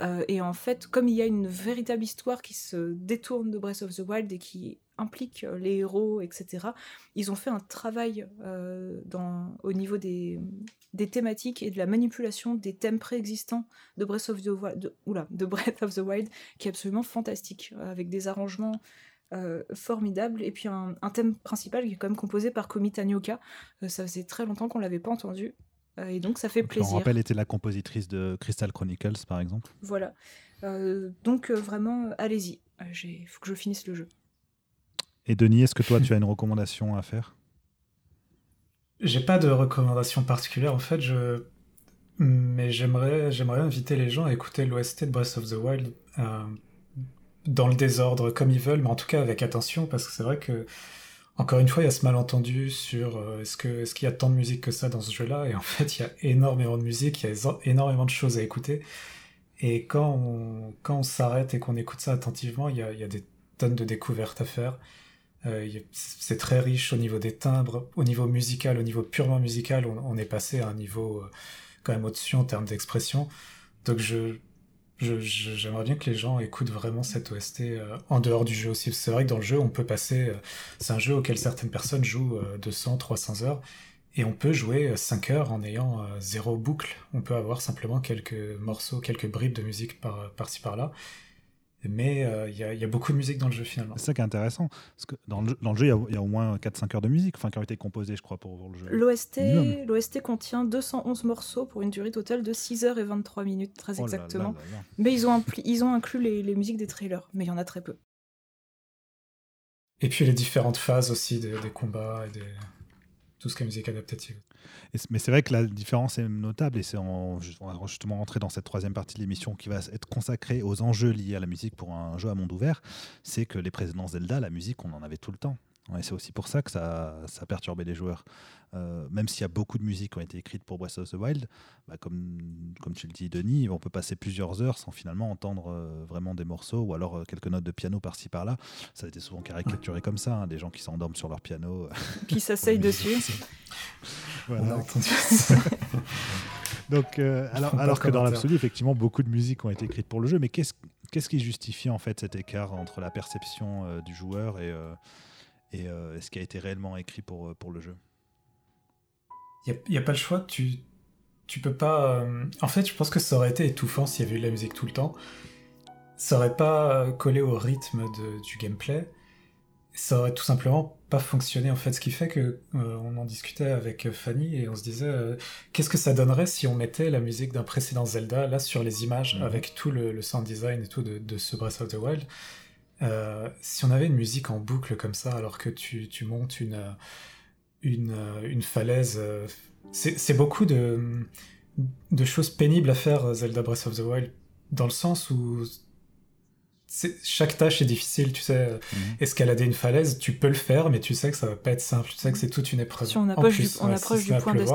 Euh, et en fait, comme il y a une véritable histoire qui se détourne de Breath of the Wild et qui implique euh, les héros, etc., ils ont fait un travail euh, au niveau des, thématiques et de la manipulation des thèmes préexistants de Breath of the Wild, de, de Breath of the Wild qui est absolument fantastique, avec des arrangements formidables, et puis un, thème principal qui est quand même composé par Komi Tanioka. ça faisait très longtemps qu'on l'avait pas entendu, et donc ça fait plaisir. On rappelle, était la compositrice de Crystal Chronicles, par exemple. Voilà. Euh, donc euh, vraiment, allez-y. Il faut que je finisse le jeu. Et Denis, est-ce que toi, tu as une recommandation à faire? J'ai pas de recommandation particulière en fait, je... mais j'aimerais, j'aimerais inviter les gens à écouter l'OST de Breath of the Wild dans le désordre comme ils veulent, mais en tout cas avec attention, parce que c'est vrai que encore une fois, il y a ce malentendu sur euh, est-ce qu'il y a tant de musique que ça dans ce jeu-là? Et en fait, il y a énormément de musique, il y a énormément de choses à écouter. Et quand on, quand on s'arrête et qu'on écoute ça attentivement, il y a, il y a des tonnes de découvertes à faire. Euh, c'est très riche au niveau des timbres, au niveau musical, au niveau purement musical, on, on est passé à un niveau euh, quand même au-dessus en termes d'expression. Donc je, J'aimerais bien que les gens écoutent vraiment cette OST euh, en dehors du jeu aussi. C'est vrai que dans le jeu, on peut passer. Euh, c'est un jeu auquel certaines personnes jouent 200, euh, 300 heures. Et on peut jouer 5 heures en ayant zéro boucle. On peut avoir simplement quelques morceaux, quelques bribes de musique par, par-ci par-là mais euh, il y, a beaucoup de musique dans le jeu finalement. C'est ça qui est intéressant, parce que dans le, dans le jeu, il y, a au moins 4-5 heures de musique enfin, qui ont été composées, je crois, pour, le jeu. L'OST contient 211 morceaux pour une durée totale de 6 heures et 23 minutes, très oh exactement. mais ils ont, ils ont inclus les, les musiques des trailers, mais il y en a très peu. Et puis les différentes phases aussi des, des combats et des, tout ce qui est musique adaptative. mais c'est vrai que la différence est notable et c'est on justement rentrer dans cette troisième partie de l'émission qui va être consacrée aux enjeux liés à la musique pour un jeu à monde ouvert. C'est que les précédents Zelda, la musique, on en avait tout le temps. Et c'est aussi pour ça que ça, ça perturbait les joueurs. Euh, même s'il y a beaucoup de musiques qui ont été écrites pour Breath of the Wild, bah, comme, comme tu le dis, Denis, on peut passer plusieurs heures sans finalement entendre euh, vraiment des morceaux ou alors euh, quelques notes de piano par-ci par-là. Ça a été souvent caricaturé comme ça, hein, des gens qui s'endorment sur leur piano. (laughs) Qui (laughs) s'asseyent dessus. voilà. (laughs) Donc, alors, alors que dans l'absolu, effectivement, beaucoup de musiques ont été écrites pour le jeu, mais qu'est-ce qu'est-ce qui justifie en fait cet écart entre la perception du joueur et, et ce qui a été réellement écrit pour, pour le jeu? Il n'y a, pas le choix, tu, tu peux pas... Euh, en fait, je pense que ça aurait été étouffant s'il y avait eu de la musique tout le temps. Ça aurait pas euh, collé au rythme du gameplay. Ça aurait tout simplement pas fonctionné en fait, ce qui fait que euh, on en discutait avec Fanny et on se disait qu'est-ce que ça donnerait si on mettait la musique d'un précédent Zelda là sur les images mhm. avec tout le, sound design et tout de, de ce Breath of the Wild? Si on avait une musique en boucle comme ça alors que tu, tu montes une une, euh, une falaise. Euh, c'est beaucoup de, de choses pénibles à faire, euh, Zelda Breath of the Wild, dans le sens où chaque tâche est difficile, tu sais. Mhm. Escalader une falaise, tu peux le faire, mais tu sais que ça va pas être simple. Tu sais que c'est toute une épreuve. Si on approche du, on approche du point Death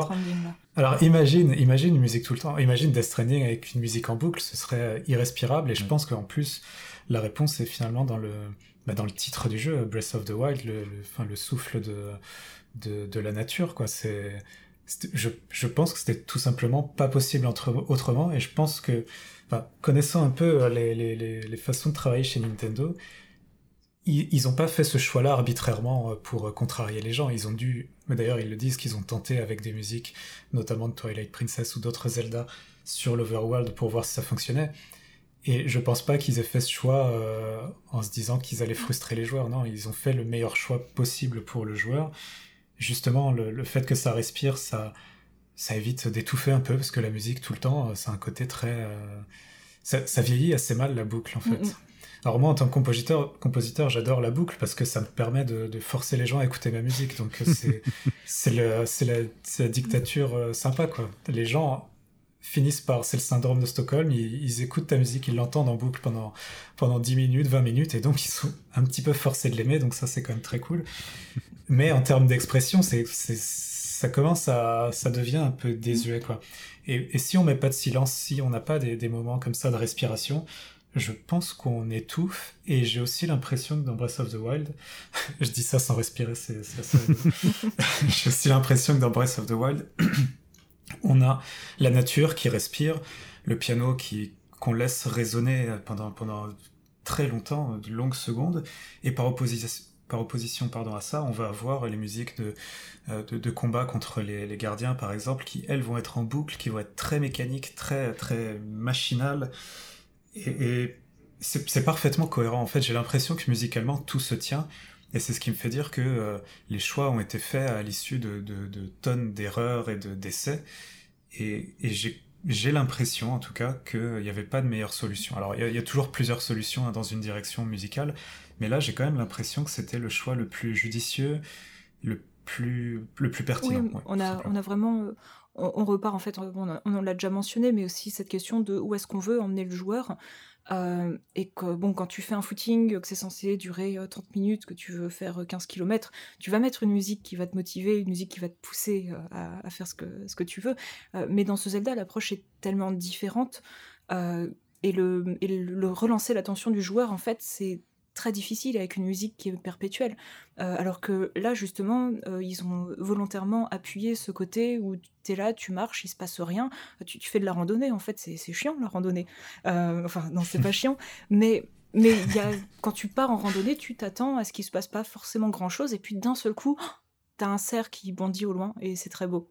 Alors imagine, imagine une musique tout le temps. Imagine Death Stranding avec une musique en boucle, ce serait irrespirable. Et je pense qu'en plus, la réponse est finalement dans le, bah, dans le titre du jeu, Breath of the Wild, le, le, le souffle de, de, la nature, quoi. C'est, je, je, pense que c'était tout simplement pas possible entre, autrement, et je pense que, connaissant un peu euh, les, les, les, façons de travailler chez Nintendo, ils n'ont pas fait ce choix-là arbitrairement euh, pour euh, contrarier les gens. Ils ont dû, mais d'ailleurs ils le disent, qu'ils ont tenté avec des musiques, notamment de Twilight Princess ou d'autres Zelda, sur l'Overworld pour voir si ça fonctionnait. Et je pense pas qu'ils aient fait ce choix euh, en se disant qu'ils allaient frustrer les joueurs. Non, ils ont fait le meilleur choix possible pour le joueur. Justement, le, fait que ça respire, ça, ça évite d'étouffer un peu parce que la musique tout le temps, c'est un côté très. Ça, vieillit assez mal la boucle en fait. Alors moi, en tant que compositeur, compositeur j'adore la boucle parce que ça me permet de, forcer les gens à écouter ma musique. Donc (laughs) c'est la, la, dictature euh, sympa, quoi. Les gens finissent par, c'est le syndrome de Stockholm, ils, écoutent ta musique, ils l'entendent en boucle pendant, pendant 10 minutes, 20 minutes, et donc ils sont un petit peu forcés de l'aimer, donc ça c'est quand même très cool. Mais en termes d'expression, c'est, ça commence à, ça devient un peu désuet, quoi. Et, si on met pas de silence, si on n'a pas des, des moments comme ça de respiration, je pense qu'on étouffe et j'ai aussi l'impression que dans Breath of the Wild, (laughs) je dis ça sans respirer, c'est (laughs) j'ai aussi l'impression que dans Breath of the Wild, (clears throat) on a la nature qui respire, le piano qui qu'on laisse résonner pendant pendant très longtemps, de longues secondes, et par opposition par opposition pardon, à ça, on va avoir les musiques de, euh, de, combat contre les, les, gardiens, par exemple, qui, elles, vont être en boucle, qui vont être très mécaniques, très, très machinales, et, c'est parfaitement cohérent. En fait, j'ai l'impression que musicalement, tout se tient. Et c'est ce qui me fait dire que euh, les choix ont été faits à l'issue de, tonnes d'erreurs et d'essais. et, j'ai l'impression, en tout cas, qu'il n'y avait pas de meilleure solution. Alors, il y, a toujours plusieurs solutions hein, dans une direction musicale, mais là, j'ai quand même l'impression que c'était le choix le plus judicieux, le plus, le plus pertinent. on, a, on a vraiment, euh, on, repart en fait, on, l'a déjà mentionné, mais aussi cette question de où est-ce qu'on veut emmener le joueur. Euh, et que bon, quand tu fais un footing, que c'est censé durer 30 euh, minutes, que tu veux faire 15 km, tu vas mettre une musique qui va te motiver, une musique qui va te pousser euh, à, faire ce que, tu veux. mais dans ce Zelda, l'approche est tellement différente. et le relancer l'attention du joueur, en fait, c'est très difficile avec une musique qui est perpétuelle. Euh, alors que là, justement, euh, ils ont volontairement appuyé ce côté où tu es là, tu marches, il se passe rien, tu, fais de la randonnée, en fait, c'est chiant la randonnée. Euh, enfin, non, c'est pas chiant, mais mais quand tu pars en randonnée, tu t'attends à ce qu'il se passe pas forcément grand chose, et puis d'un seul coup, t'as un cerf qui bondit au loin et c'est très beau.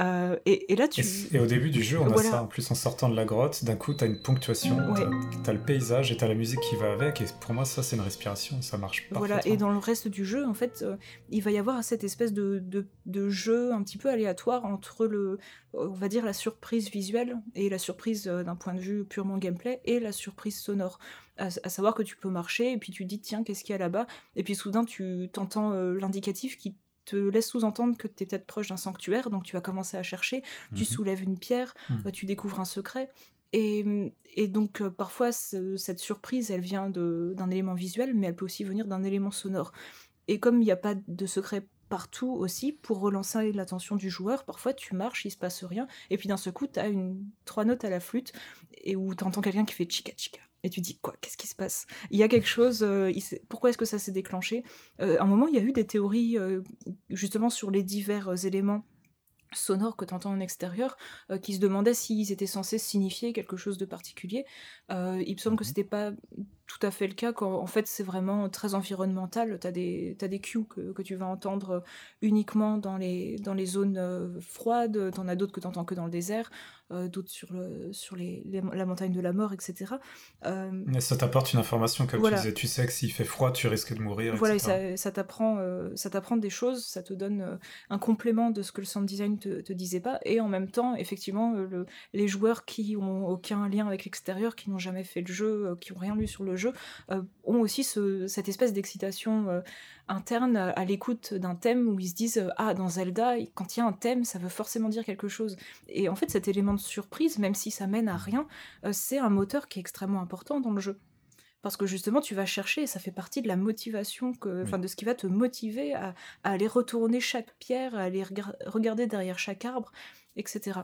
Euh, et, là, tu. Et, au début du jeu, on a ça. En plus, en sortant de la grotte, d'un coup, t'as une ponctuation, t'as le paysage et t'as la musique qui va avec. Et pour moi, ça, c'est une respiration. Ça marche pas. Voilà. Et dans le reste du jeu, en fait, euh, il va y avoir cette espèce de, de, jeu un petit peu aléatoire entre le, on va dire, la surprise visuelle et la surprise euh, d'un point de vue purement gameplay et la surprise sonore. À, savoir que tu peux marcher et puis tu dis tiens qu'est-ce qu'il y a là-bas? Et puis soudain tu t'entends l'indicatif qui te laisse sous-entendre que tu es peut-être proche d'un sanctuaire, donc tu vas commencer à chercher, tu mhm. soulèves une pierre, mhm. euh, tu découvres un secret. Et, et donc euh, parfois cette surprise, elle vient d'un élément visuel, mais elle peut aussi venir d'un élément sonore. Et comme il n'y a pas de secret partout aussi, pour relancer l'attention du joueur, parfois tu marches, il se passe rien, et puis d'un seul coup, tu as une, trois notes à la flûte, et où tu entends quelqu'un qui fait chica chica et tu dis quoi Qu'est-ce qui se passe? Il y a quelque chose. Euh, pourquoi est-ce que ça s'est déclenché? Euh, À un moment, il y a eu des théories euh, justement sur les divers éléments sonores que tu entends en extérieur qui se demandaient s'ils étaient censés signifier quelque chose de particulier. il me semble que mhm. c'était pas tout à fait le cas quand en fait c'est vraiment très environnemental. Tu as des, as des cues que, que, tu vas entendre uniquement dans les, dans les zones froides, tu en as d'autres que tu entends que dans le désert. Euh, d'autres sur, le, sur les, la montagne de la mort, etc. Euh, ça t'apporte une information, comme tu disais, tu sais que s'il fait froid, tu risques de mourir. Voilà, ça, ça t'apprend euh, ça t'apprend des choses, ça te donne un complément de ce que le sound design te, te disait pas, et en même temps, effectivement, le, les joueurs qui ont aucun lien avec l'extérieur, qui n'ont jamais fait le jeu, qui ont rien lu sur le jeu, ont aussi ce, cette espèce d'excitation interne à l'écoute d'un thème où ils se disent ah dans Zelda quand il y a un thème ça veut forcément dire quelque chose et en fait cet élément de surprise même si ça mène à rien euh, c'est un moteur qui est extrêmement important dans le jeu. Parce que justement tu vas chercher et ça fait partie de la motivation que enfin de ce qui va te motiver à, aller retourner chaque pierre à aller regarder derrière chaque arbre etc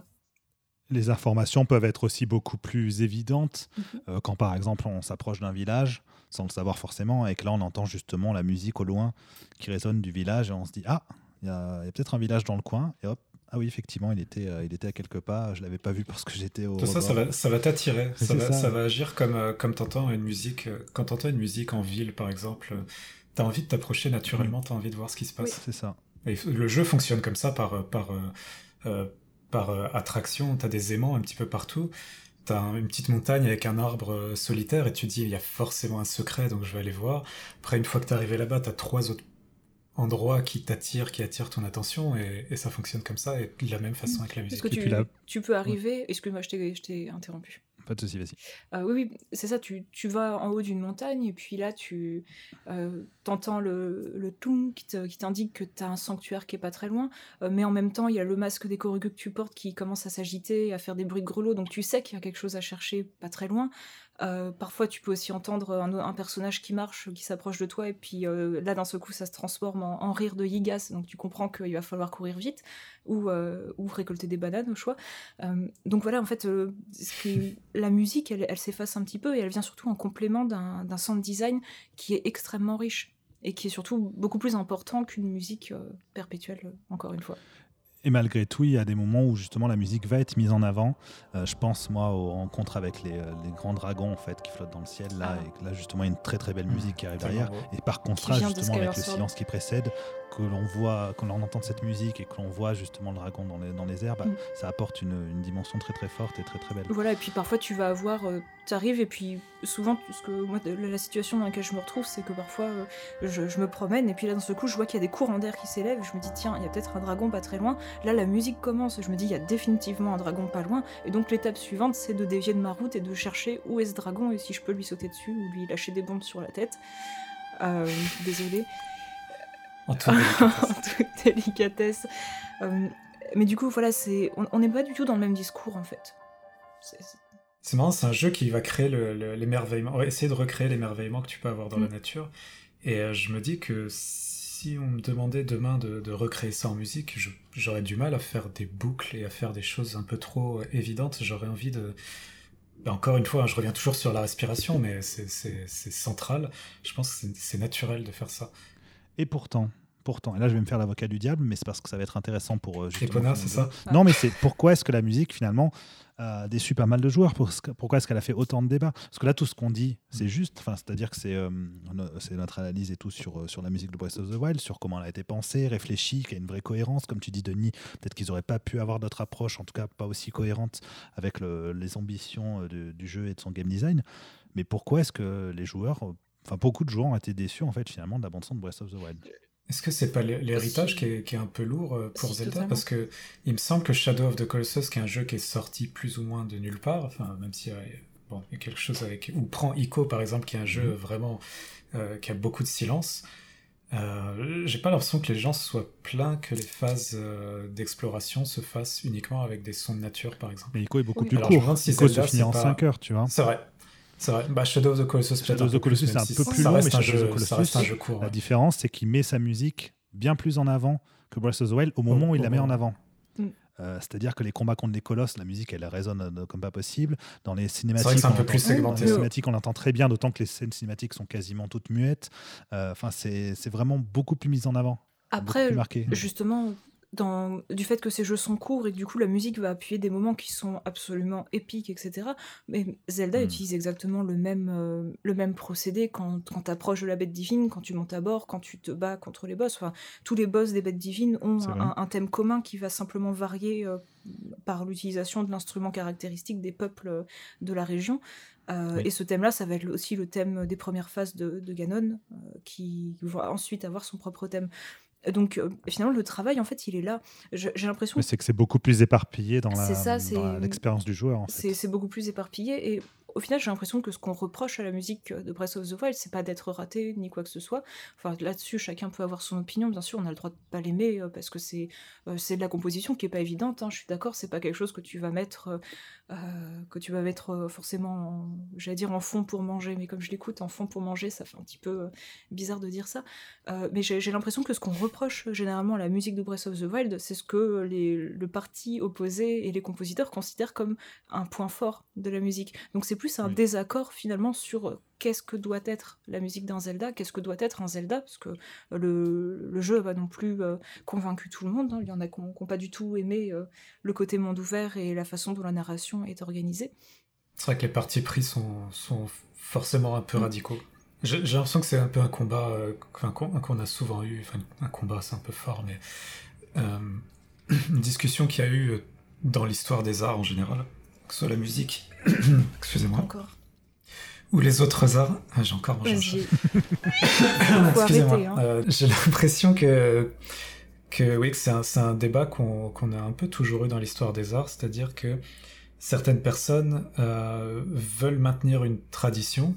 les informations peuvent être aussi beaucoup plus évidentes mhm. euh, quand par exemple on s'approche d'un village sans le savoir forcément, et que là on entend justement la musique au loin qui résonne du village, et on se dit Ah, il y a, peut-être un village dans le coin, et hop, ah oui, effectivement, il était, euh, il était à quelques pas. Je l'avais pas vu parce que j'étais au. Tout ça, ça va, ça va t'attirer. Ça, ça, va agir comme, euh, comme t'entends une musique. Euh, quand t'entends une musique en ville, par exemple, tu as envie de t'approcher naturellement. tu as envie de voir ce qui se passe. c'est ça. Et le jeu fonctionne comme ça par, par, par attraction. as des aimants un petit peu partout t'as une petite montagne avec un arbre solitaire et tu dis il y a forcément un secret donc je vais aller voir. Après une fois que t'es arrivé là-bas, t'as trois autres endroits qui t'attirent, qui attirent ton attention et, ça fonctionne comme ça et de la même façon avec la musique. que tu, tu peux arriver, excuse-moi je t'ai interrompu. Euh, oui, c'est ça, tu, tu, vas en haut d'une montagne et puis là, tu euh, entends le, le toum qui t'indique que tu as un sanctuaire qui est pas très loin, euh, mais en même temps, il y a le masque des corrugues que tu portes qui commence à s'agiter, à faire des bruits de grelots, donc tu sais qu'il y a quelque chose à chercher pas très loin. Euh, parfois, tu peux aussi entendre un, personnage qui marche, qui s'approche de toi, et puis euh, là, d'un seul coup, ça se transforme en, rire de Yigas, donc tu comprends qu'il va falloir courir vite, ou, euh, ou récolter des bananes au choix. donc voilà, en fait, (laughs) la musique, elle, elle s'efface un petit peu, et elle vient surtout en complément d'un sound design qui est extrêmement riche, et qui est surtout beaucoup plus important qu'une musique perpétuelle, encore une fois. Et malgré tout, il y a des moments où justement la musique va être mise en avant. Euh, je pense moi aux rencontres avec les, euh, les, grands dragons en fait qui flottent dans le ciel là, ah. et là justement il y a une très très belle mmh. musique qui arrive derrière. Et par contraste justement avec le silence qui précède, que l'on voit, quand on entend cette musique et que l'on voit justement le dragon dans les, dans les airs, bah, mm. ça apporte une, une, dimension très très forte et très très belle. Voilà, et puis parfois tu vas avoir, euh, tu arrives et puis souvent, ce que moi, la situation dans laquelle je me retrouve, c'est que parfois euh, je, je, me promène et puis là dans ce coup je vois qu'il y a des courants d'air qui s'élèvent, je me dis tiens, il y a peut-être un dragon pas très loin. Là la musique commence, je me dis il y a définitivement un dragon pas loin, et donc l'étape suivante c'est de dévier de ma route et de chercher où est ce dragon et si je peux lui sauter dessus ou lui lâcher des bombes sur la tête. Euh, désolé. (laughs) En toute délicatesse. Euh, mais du coup, voilà, c'est, on n'est pas du tout dans le même discours en fait. C'est marrant, c'est un jeu qui va créer l'émerveillement, le, essayer de recréer l'émerveillement que tu peux avoir dans la mm. nature. Et euh, je me dis que si on me demandait demain de, recréer ça en musique, j'aurais du mal à faire des boucles et à faire des choses un peu trop évidentes. J'aurais envie de. Ben, encore une fois, je reviens toujours sur la respiration, mais c'est central. Je pense que c'est naturel de faire ça. Et pourtant, pourtant, et là je vais me faire l'avocat du diable, mais c'est parce que ça va être intéressant pour. Euh, c'est ça Non, mais c'est pourquoi est-ce que la musique finalement a déçu pas mal de joueurs? Pourquoi est-ce qu'elle a fait autant de débats? Parce que là, tout ce qu'on dit, c'est juste. Enfin, c'est-à-dire que c'est euh, notre analyse et tout sur, euh, sur la musique de Breath of the Wild, sur comment elle a été pensée, réfléchie, qu'il y a une vraie cohérence. Comme tu dis, Denis, peut-être qu'ils n'auraient pas pu avoir d'autres approches, en tout cas pas aussi cohérentes avec les ambitions du jeu et de son game design. Mais pourquoi est-ce que les joueurs enfin beaucoup de joueurs ont été déçus en fait finalement de la bande son de Breath of the Wild. Est-ce que c'est pas l'héritage qui, est, un peu lourd euh, pour Zelda? Parce que il me semble que Shadow of the Colossus, qui est un jeu qui est sorti plus ou moins de nulle part, enfin même si bon, il y a quelque chose avec ou prend Ico par exemple, qui est un jeu mhm. vraiment euh, qui a beaucoup de silence. Euh, J'ai pas l'impression que les gens soient pleins que les phases euh, d'exploration se fassent uniquement avec des sons de nature, par exemple. Mais Ico est beaucoup plus court. Si Ico se finit en 5 heures, tu vois. C'est vrai. C'est vrai. Bah, Shadow of the Colossus, Shadow of the Colossus, c'est un peu plus long, mais Shadow of the Colossus, un jeu court. La différence, c'est qu'il met sa musique bien plus en avant que Breath of the Wild au moment où il la met en avant. Mm. Euh, c'est-à-dire que les combats contre les colosses, la musique, elle résonne euh, comme pas possible. Dans les cinématiques, un peu plus segmenté. les cinématiques, on l'entend très bien, d'autant que les scènes cinématiques sont quasiment toutes muettes. Euh, enfin, c'est vraiment beaucoup plus mis en avant. Après, justement, du fait que ces jeux sont courts et que du coup la musique va appuyer des moments qui sont absolument épiques, etc. Mais Zelda hmm. utilise exactement le même, euh, le même procédé quand, quand tu approches de la bête divine, quand tu montes à bord, quand tu te bats contre les boss. Enfin, tous les boss des bêtes divines ont un, thème commun qui va simplement varier euh, par l'utilisation de l'instrument caractéristique des peuples euh, de la région. Et ce thème-là, ça va être aussi le thème des premières phases de, de Ganon, qui va ensuite avoir son propre thème. Donc euh, finalement, le travail, en fait, il est là. J'ai l'impression. C'est que c'est beaucoup plus éparpillé dans l'expérience du joueur. En fait. C'est beaucoup plus éparpillé et au final, j'ai l'impression que ce qu'on reproche à la musique de Breath of the Wild, c'est pas d'être raté ni quoi que ce soit. Enfin, là-dessus, chacun peut avoir son opinion. Bien sûr, on a le droit de pas l'aimer euh, parce que c'est euh, c'est de la composition qui est pas évidente. Hein. Je suis d'accord, c'est pas quelque chose que tu vas mettre que tu vas mettre forcément, j'allais dire en fond pour manger, mais comme je l'écoute en fond pour manger, ça fait un petit peu bizarre de dire ça. mais j'ai l'impression que ce qu'on reproche généralement à la musique de Breath of the Wild, c'est ce que les, le parti opposé et les compositeurs considèrent comme un point fort de la musique. Donc c'est plus un désaccord finalement sur euh, qu'est-ce que doit être la musique d'un Zelda, qu'est-ce que doit être un Zelda, parce que euh, le, le jeu n'a pas non plus euh, convaincu tout le monde. Hein. Il y en a qui n'ont pas du tout aimé le côté monde ouvert et la façon dont la narration est organisée. C'est vrai que les parties pris sont, sont forcément un peu mm. radicaux. J'ai l'impression que c'est un peu un combat qu'on a souvent eu, enfin un combat c'est un peu fort, mais (clears throat) une discussion qu'il y a eu dans l'histoire des arts en général, que ce soit la musique, (clears throat) excusez-moi, Encore. Ou les autres arts. Ah, j'ai encore mangé (laughs) (laughs) Excusez-moi. hein. Euh, j'ai l'impression que, que oui, que c'est un, un débat qu'on a un peu toujours eu dans l'histoire des arts, c'est-à-dire que certaines personnes euh, veulent maintenir une tradition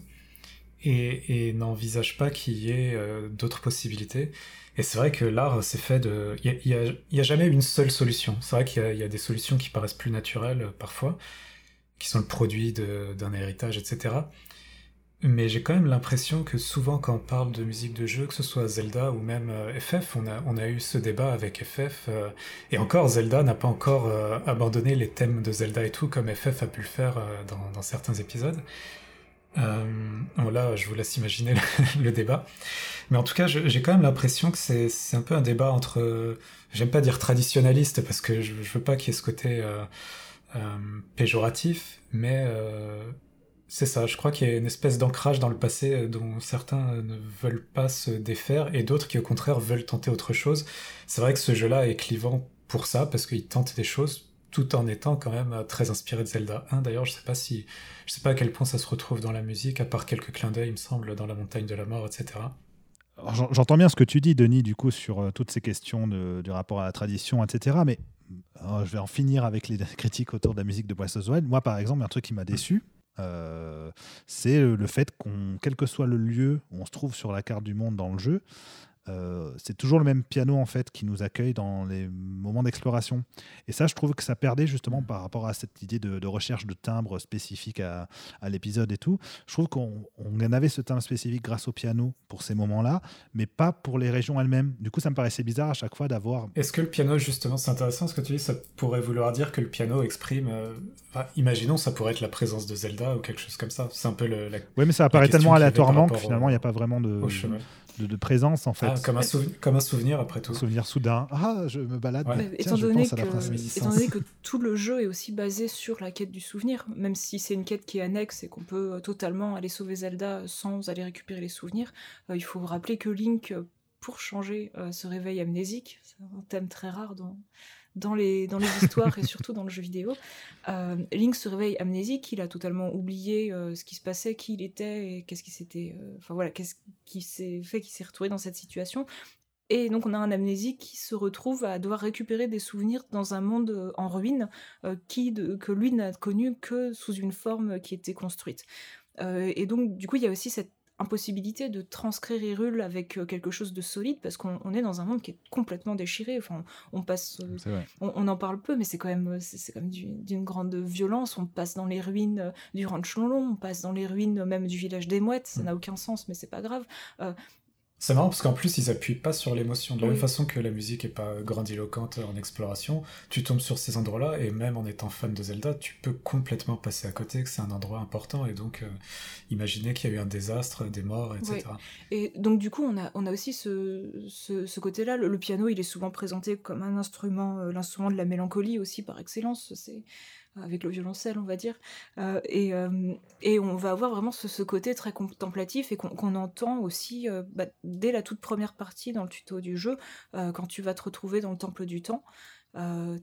et, et n'envisagent pas qu'il y ait euh, d'autres possibilités. Et c'est vrai que l'art, c'est fait de... Il n'y a, a- il y a jamais une seule solution. C'est vrai qu'il y, y a des solutions qui paraissent plus naturelles parfois, qui sont le produit d'un héritage, etc. Mais j'ai quand même l'impression que souvent quand on parle de musique de jeu, que ce soit Zelda ou même euh, FF, on a, on a eu ce débat avec FF. euh, et encore, Zelda n'a pas encore euh, abandonné les thèmes de Zelda et tout, comme FF a pu le faire euh, dans, dans certains épisodes. Euh, bon, là, je vous laisse imaginer le, (laughs) le débat. Mais en tout cas, j'ai quand même l'impression que c'est un peu un débat entre... euh, J'aime pas dire traditionnaliste, parce que je, je veux pas qu'il y ait ce côté euh, euh, péjoratif, mais... c'est ça, je crois qu'il y a une espèce d'ancrage dans le passé euh, dont certains euh, ne veulent pas se défaire et d'autres qui au contraire veulent tenter autre chose. C'est vrai que ce jeu-là est clivant pour ça parce qu'il tente des choses tout en étant quand même euh, très inspiré de Zelda 1. D'ailleurs, je sais pas si, je sais pas à quel point ça se retrouve dans la musique, à part quelques clins d'œil, il me semble, dans la montagne de la mort, etc. J'entends bien ce que tu dis, Denis, du coup, sur toutes ces questions du rapport à la tradition, etc. Mais je vais en finir avec les (laughs) critiques autour de la musique de Breath of. Moi, par exemple, un truc qui m'a déçu. Euh, c'est le fait qu'on, quel que soit le lieu où on se trouve sur la carte du monde dans le jeu, euh, c'est toujours le même piano en fait qui nous accueille dans les moments d'exploration. Et ça, je trouve que ça perdait justement par rapport à cette idée de, de recherche de timbres spécifiques à, à l'épisode et tout. Je trouve qu'on on avait ce timbre spécifique grâce au piano pour ces moments-là, mais pas pour les régions elles-mêmes. Du coup, ça me paraissait bizarre à chaque fois d'avoir. Est-ce que le piano, justement, c'est intéressant ce que tu dis, ça pourrait vouloir dire que le piano exprime... euh, enfin, imaginons, ça pourrait être la présence de Zelda ou quelque chose comme ça. C'est un peu le, la, Oui, mais ça apparaît tellement aléatoirement que finalement, il n'y a pas vraiment de. De, de présence en fait. Ah, comme, un souven- comme un souvenir, après tout. Un souvenir soudain. Ah, je me balade. Ouais. tiens, étant, je donné pense à la que, princesse. réminiscence. étant donné que tout le jeu est aussi basé sur la quête du souvenir, même si c'est une quête qui est annexe et qu'on peut euh, totalement aller sauver Zelda sans aller récupérer les souvenirs, euh, il faut rappeler que Link, pour changer, euh, se réveille amnésique. C'est un thème très rare dans, dans, les, dans les histoires et surtout dans le jeu vidéo. Euh, Link se réveille amnésique, il a totalement oublié euh, ce qui se passait, qui il était et qu'est-ce qui s'était. euh, Enfin voilà, qu'est-ce qui s'est fait qu'il s'est retrouvé dans cette situation. Et donc on a un amnésique qui se retrouve à devoir récupérer des souvenirs dans un monde en ruine qui, que lui n'a connu que sous une forme qui était construite. Et donc du coup il y a aussi cette impossibilité de transcrire Hyrule avec euh, quelque chose de solide parce qu'on on est dans un monde qui est complètement déchiré. Enfin, on, passe, euh, on, on en parle peu, mais c'est quand même, c'est quand même d'une grande violence. On passe dans les ruines euh, du ranch Lonlon, on passe dans les ruines même du village des Mouettes. Ça Mm. n'a aucun sens, mais c'est pas grave. C'est marrant parce qu'en plus, ils appuient pas sur l'émotion. De la Oui. même façon que la musique est pas grandiloquente en exploration, tu tombes sur ces endroits-là et même en étant fan de Zelda, tu peux complètement passer à côté que c'est un endroit important et donc euh, imaginer qu'il y a eu un désastre, des morts, etc. Et donc du coup, on a, on a aussi ce, ce, ce côté-là. Le, le piano, il est souvent présenté comme un instrument, euh, l'instrument de la mélancolie aussi par excellence. C'est avec le violoncelle, on va dire. Euh, et, euh, et on va avoir vraiment ce, côté très contemplatif et qu'on entend aussi euh, bah, dès la toute première partie dans le tuto du jeu, quand tu vas te retrouver dans le temple du temps.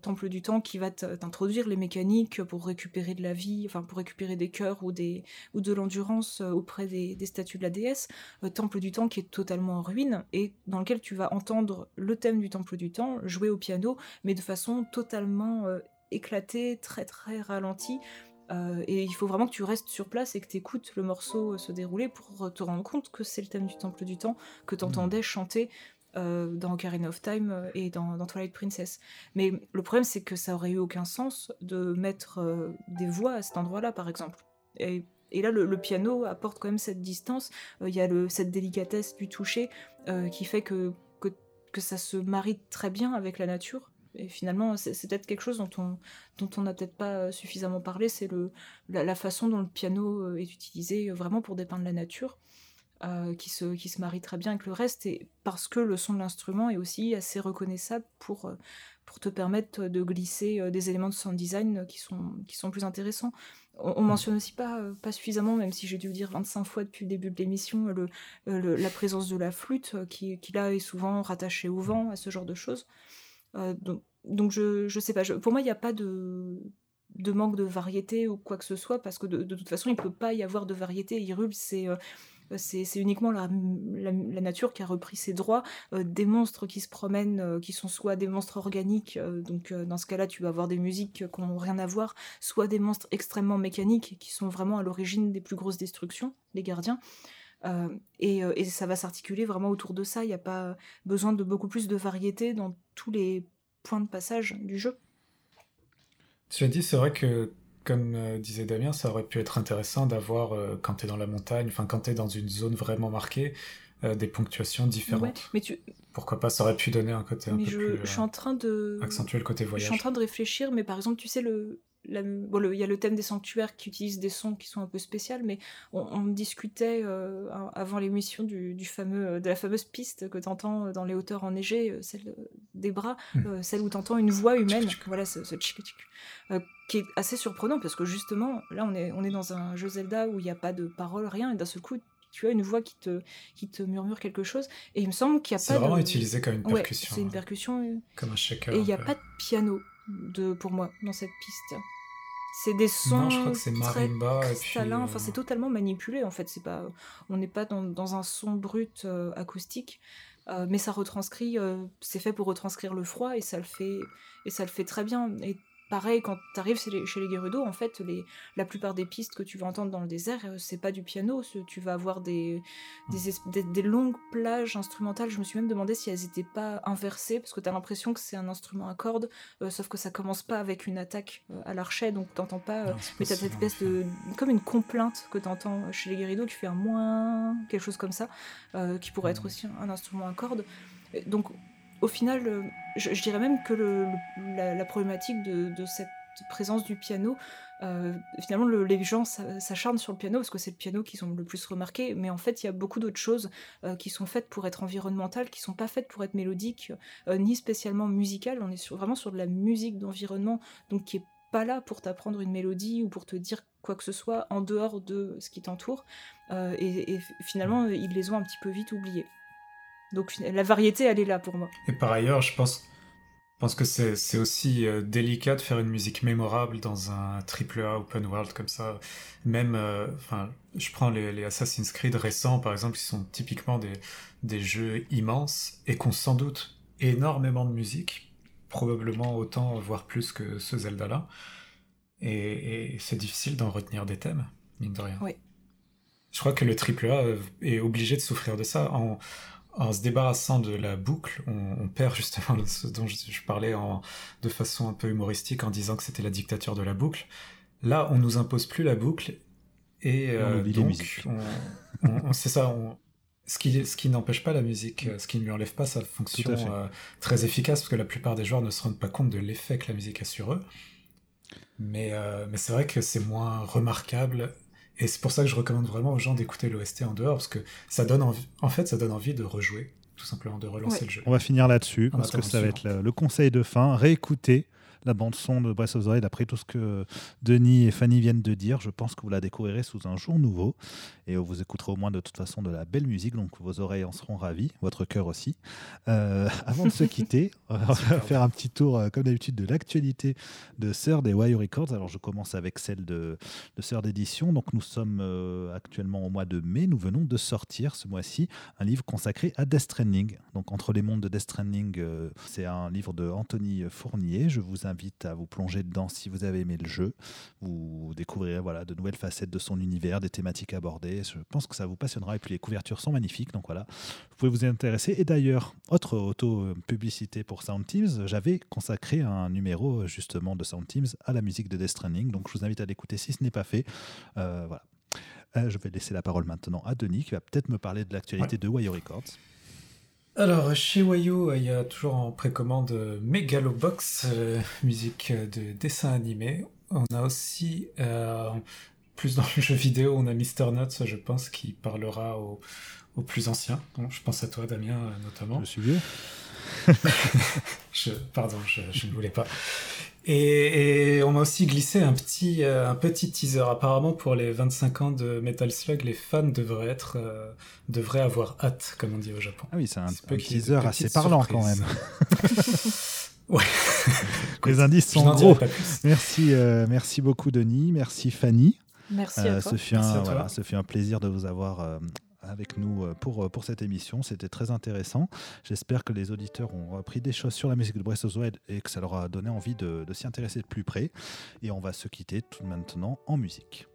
Temple du temps qui va t'introduire les mécaniques pour récupérer de la vie, enfin pour récupérer des cœurs ou, des, ou de l'endurance auprès des, statues de la déesse. Temple du temps qui est totalement en ruine et dans lequel tu vas entendre le thème du temple du temps jouer au piano, mais de façon totalement euh, éclatée, très très ralentie. Euh, et il faut vraiment que tu restes sur place et que tu écoutes le morceau euh, se dérouler pour te rendre compte que c'est le thème du temple du temps que tu entendais chanter euh, dans Ocarina of Time euh, et dans, dans Twilight Princess. Mais le problème, c'est que ça aurait eu aucun sens de mettre euh, des voix à cet endroit-là, par exemple. Et, et là, le, le piano apporte quand même cette distance. Euh, Il y a le, cette délicatesse du toucher euh, qui fait que, que, que ça se marie très bien avec la nature. Et finalement, c'est peut-être quelque chose dont on dont on n'a peut-être pas euh, suffisamment parlé, c'est le la, la façon dont le piano euh, est utilisé euh, vraiment pour dépeindre la nature, euh, qui se qui se marie très bien avec le reste, et parce que le son de l'instrument est aussi assez reconnaissable pour pour te permettre de glisser des éléments de sound design qui sont qui sont plus intéressants. On, on mentionne aussi pas pas suffisamment, même si j'ai dû le dire 25 fois depuis le début de l'émission, le, le- la présence de la flûte qui qui là est souvent rattachée au vent, à ce genre de choses. Euh, donc, donc je, je sais pas, pour moi il n'y a pas de, de manque de variété ou quoi que ce soit, parce que de, toute façon, il peut pas y avoir de variété. Hyrule, c'est c'est uniquement la, nature qui a repris ses droits. des monstres qui se promènent, qui sont soit des monstres organiques, donc dans ce cas-là, tu vas avoir des musiques qui n'ont rien à voir, soit des monstres extrêmement mécaniques qui sont vraiment à l'origine des plus grosses destructions, les gardiens. et, et, ça va s'articuler vraiment autour de ça. Il n'y a pas besoin de beaucoup plus de variété dans tous les points de passage du jeu. Tu as dit, c'est vrai que, comme euh, disait Damien, ça aurait pu être intéressant d'avoir, euh, quand tu es dans la montagne, enfin quand tu es dans une zone vraiment marquée, euh, des ponctuations différentes. mais tu... Pourquoi pas, ça aurait pu donner un côté un peu plus... Je suis en train de... Accentuer le côté voyage. Je suis en train de réfléchir, mais par exemple, tu sais, le, il y a le thème des sanctuaires qui utilisent des sons qui sont un peu spéciaux, mais on, discutait euh, avant l'émission du, fameux, euh, de la fameuse piste que tu entends euh, dans les hauteurs enneigées, celle des bras, hmm. celle où tu entends une voix humaine, voilà, ce, ce qui est assez surprenant parce que justement, là, on est, on est dans un jeu Zelda où il n'y a pas de parole, rien, et d'un seul coup, tu as une voix qui te, qui te murmure quelque chose. Et il me semble qu'il n'y a pas. C'est vraiment utilisé comme une percussion. c'est une percussion. Comme un shaker. Et il n'y a pas de piano de, pour moi dans cette piste. C'est des sons non, je crois que c'est marimba Enfin, c'est totalement manipulé en fait. C'est pas, on n'est pas dans, dans, un son brut euh, acoustique, euh, mais ça retranscrit. Euh, c'est fait pour retranscrire le froid et ça le fait et ça le fait très bien. Et Pareil, quand tu arrives chez les, chez Gerudo, en fait, les, la plupart des pistes que tu vas entendre dans le désert, euh, c'est pas du piano. Tu vas avoir des, des, longues plages instrumentales. Je me suis même demandé si elles étaient pas inversées, parce que tu as l'impression que c'est un instrument à cordes, euh, sauf que ça commence pas avec une attaque euh, à l'archet, donc t'entends pas. mais t'as cette espèce de. comme une complainte que tu entends chez les Gerudo, qui fait un moins, quelque chose comme ça, qui pourrait être aussi un, un instrument à cordes. Donc au final, euh, je, dirais même que la, problématique de, cette présence du piano, euh, finalement, les gens s'acharnent sur le piano parce que c'est le piano qu'ils ont le plus remarqué, mais en fait, il y a beaucoup d'autres choses euh, qui sont faites pour être environnementales, qui sont pas faites pour être mélodiques, ni spécialement musicales. On est vraiment sur de la musique d'environnement, donc qui est pas là pour t'apprendre une mélodie ou pour te dire quoi que ce soit en dehors de ce qui t'entoure. Et, et, finalement, ils les ont un petit peu vite oubliés. Donc la variété, elle est là pour moi. Et par ailleurs, je pense, pense que c'est aussi euh, délicat de faire une musique mémorable dans un triple A open world comme ça. Même, euh, enfin, je prends les, Assassin's Creed récents, par exemple, qui sont typiquement des, des jeux immenses et qui ont sans doute énormément de musique, probablement autant, voire plus que ce Zelda-là. Et, et c'est difficile d'en retenir des thèmes, mine de rien. Oui. Je crois que le triple A est obligé de souffrir de ça. En, en se débarrassant de la boucle, on, perd justement (laughs) ce dont je, parlais en, de façon un peu humoristique en disant que c'était la dictature de la boucle. Là, on nous impose plus la boucle et euh, donc c'est ça. ce qui, ce qui n'empêche pas la musique, ce qui ne lui enlève pas sa fonction euh, très efficace, parce que la plupart des joueurs ne se rendent pas compte de l'effet que la musique a sur eux. Mais, euh, mais c'est vrai que c'est moins remarquable et c'est pour ça que je recommande vraiment aux gens d'écouter l'OST en dehors, parce que ça donne envie, en fait, ça donne envie de rejouer, tout simplement, de relancer le jeu. On va finir là-dessus, parce que ça va être le, le, conseil de fin. Réécouter la bande son de Breath of the Wild, après tout ce que Denis et Fanny viennent de dire, je pense que vous la découvrirez sous un jour nouveau et vous écouterez au moins de toute façon de la belle musique, donc vos oreilles en seront ravies, votre cœur aussi. Euh, avant de se (laughs) quitter, on va faire un petit tour, euh, comme d'habitude, de l'actualité de Sœur des Wire Records. Alors je commence avec celle de, de Sœur d'édition. Donc nous sommes euh, actuellement au mois de mai, nous venons de sortir ce mois-ci un livre consacré à Death Stranding. Donc entre les mondes de Death Stranding, c'est un livre de Anthony Fournier. Je vous invite à vous plonger dedans si vous avez aimé le jeu. Vous découvrirez voilà, de nouvelles facettes de son univers, des thématiques abordées. Je pense que ça vous passionnera. Et puis les couvertures sont magnifiques. Donc voilà, vous pouvez vous y intéresser. Et d'ailleurs, autre auto-publicité pour Sound Teams, j'avais consacré un numéro justement de Sound Teams à la musique de Death Stranding. Donc je vous invite à l'écouter si ce n'est pas fait. Euh, voilà. Euh, je vais laisser la parole maintenant à Denis qui va peut-être me parler de l'actualité de Wayo Records. Alors, chez Wayo, il y a toujours en précommande Megalobox, euh, musique de dessin animé. On a aussi, euh, plus dans le jeu vidéo, on a Mister Nuts, je pense, qui parlera aux, plus anciens. je pense à toi, Damien, notamment. Je suis vieux. (laughs) je, pardon, je, ne voulais pas. Et, on m'a aussi glissé un petit, euh, un petit teaser. Apparemment, pour les 25 ans de Metal Slug, les fans devraient, être, euh, devraient avoir hâte, comme on dit au Japon. Ah oui, c'est un, teaser assez parlant quand même. (laughs) (laughs) Ouais. Les indices sont gros. Merci, euh, merci beaucoup, Denis. Merci, Fanny. Merci à toi. Ce fut, un, voilà, ce fut un plaisir de vous avoir euh, avec nous euh, pour, euh, pour cette émission. C'était très intéressant. J'espère que les auditeurs ont appris des choses sur la musique de Brestozoid et que ça leur a donné envie de, de s'y intéresser de plus près. Et on va se quitter tout maintenant en musique.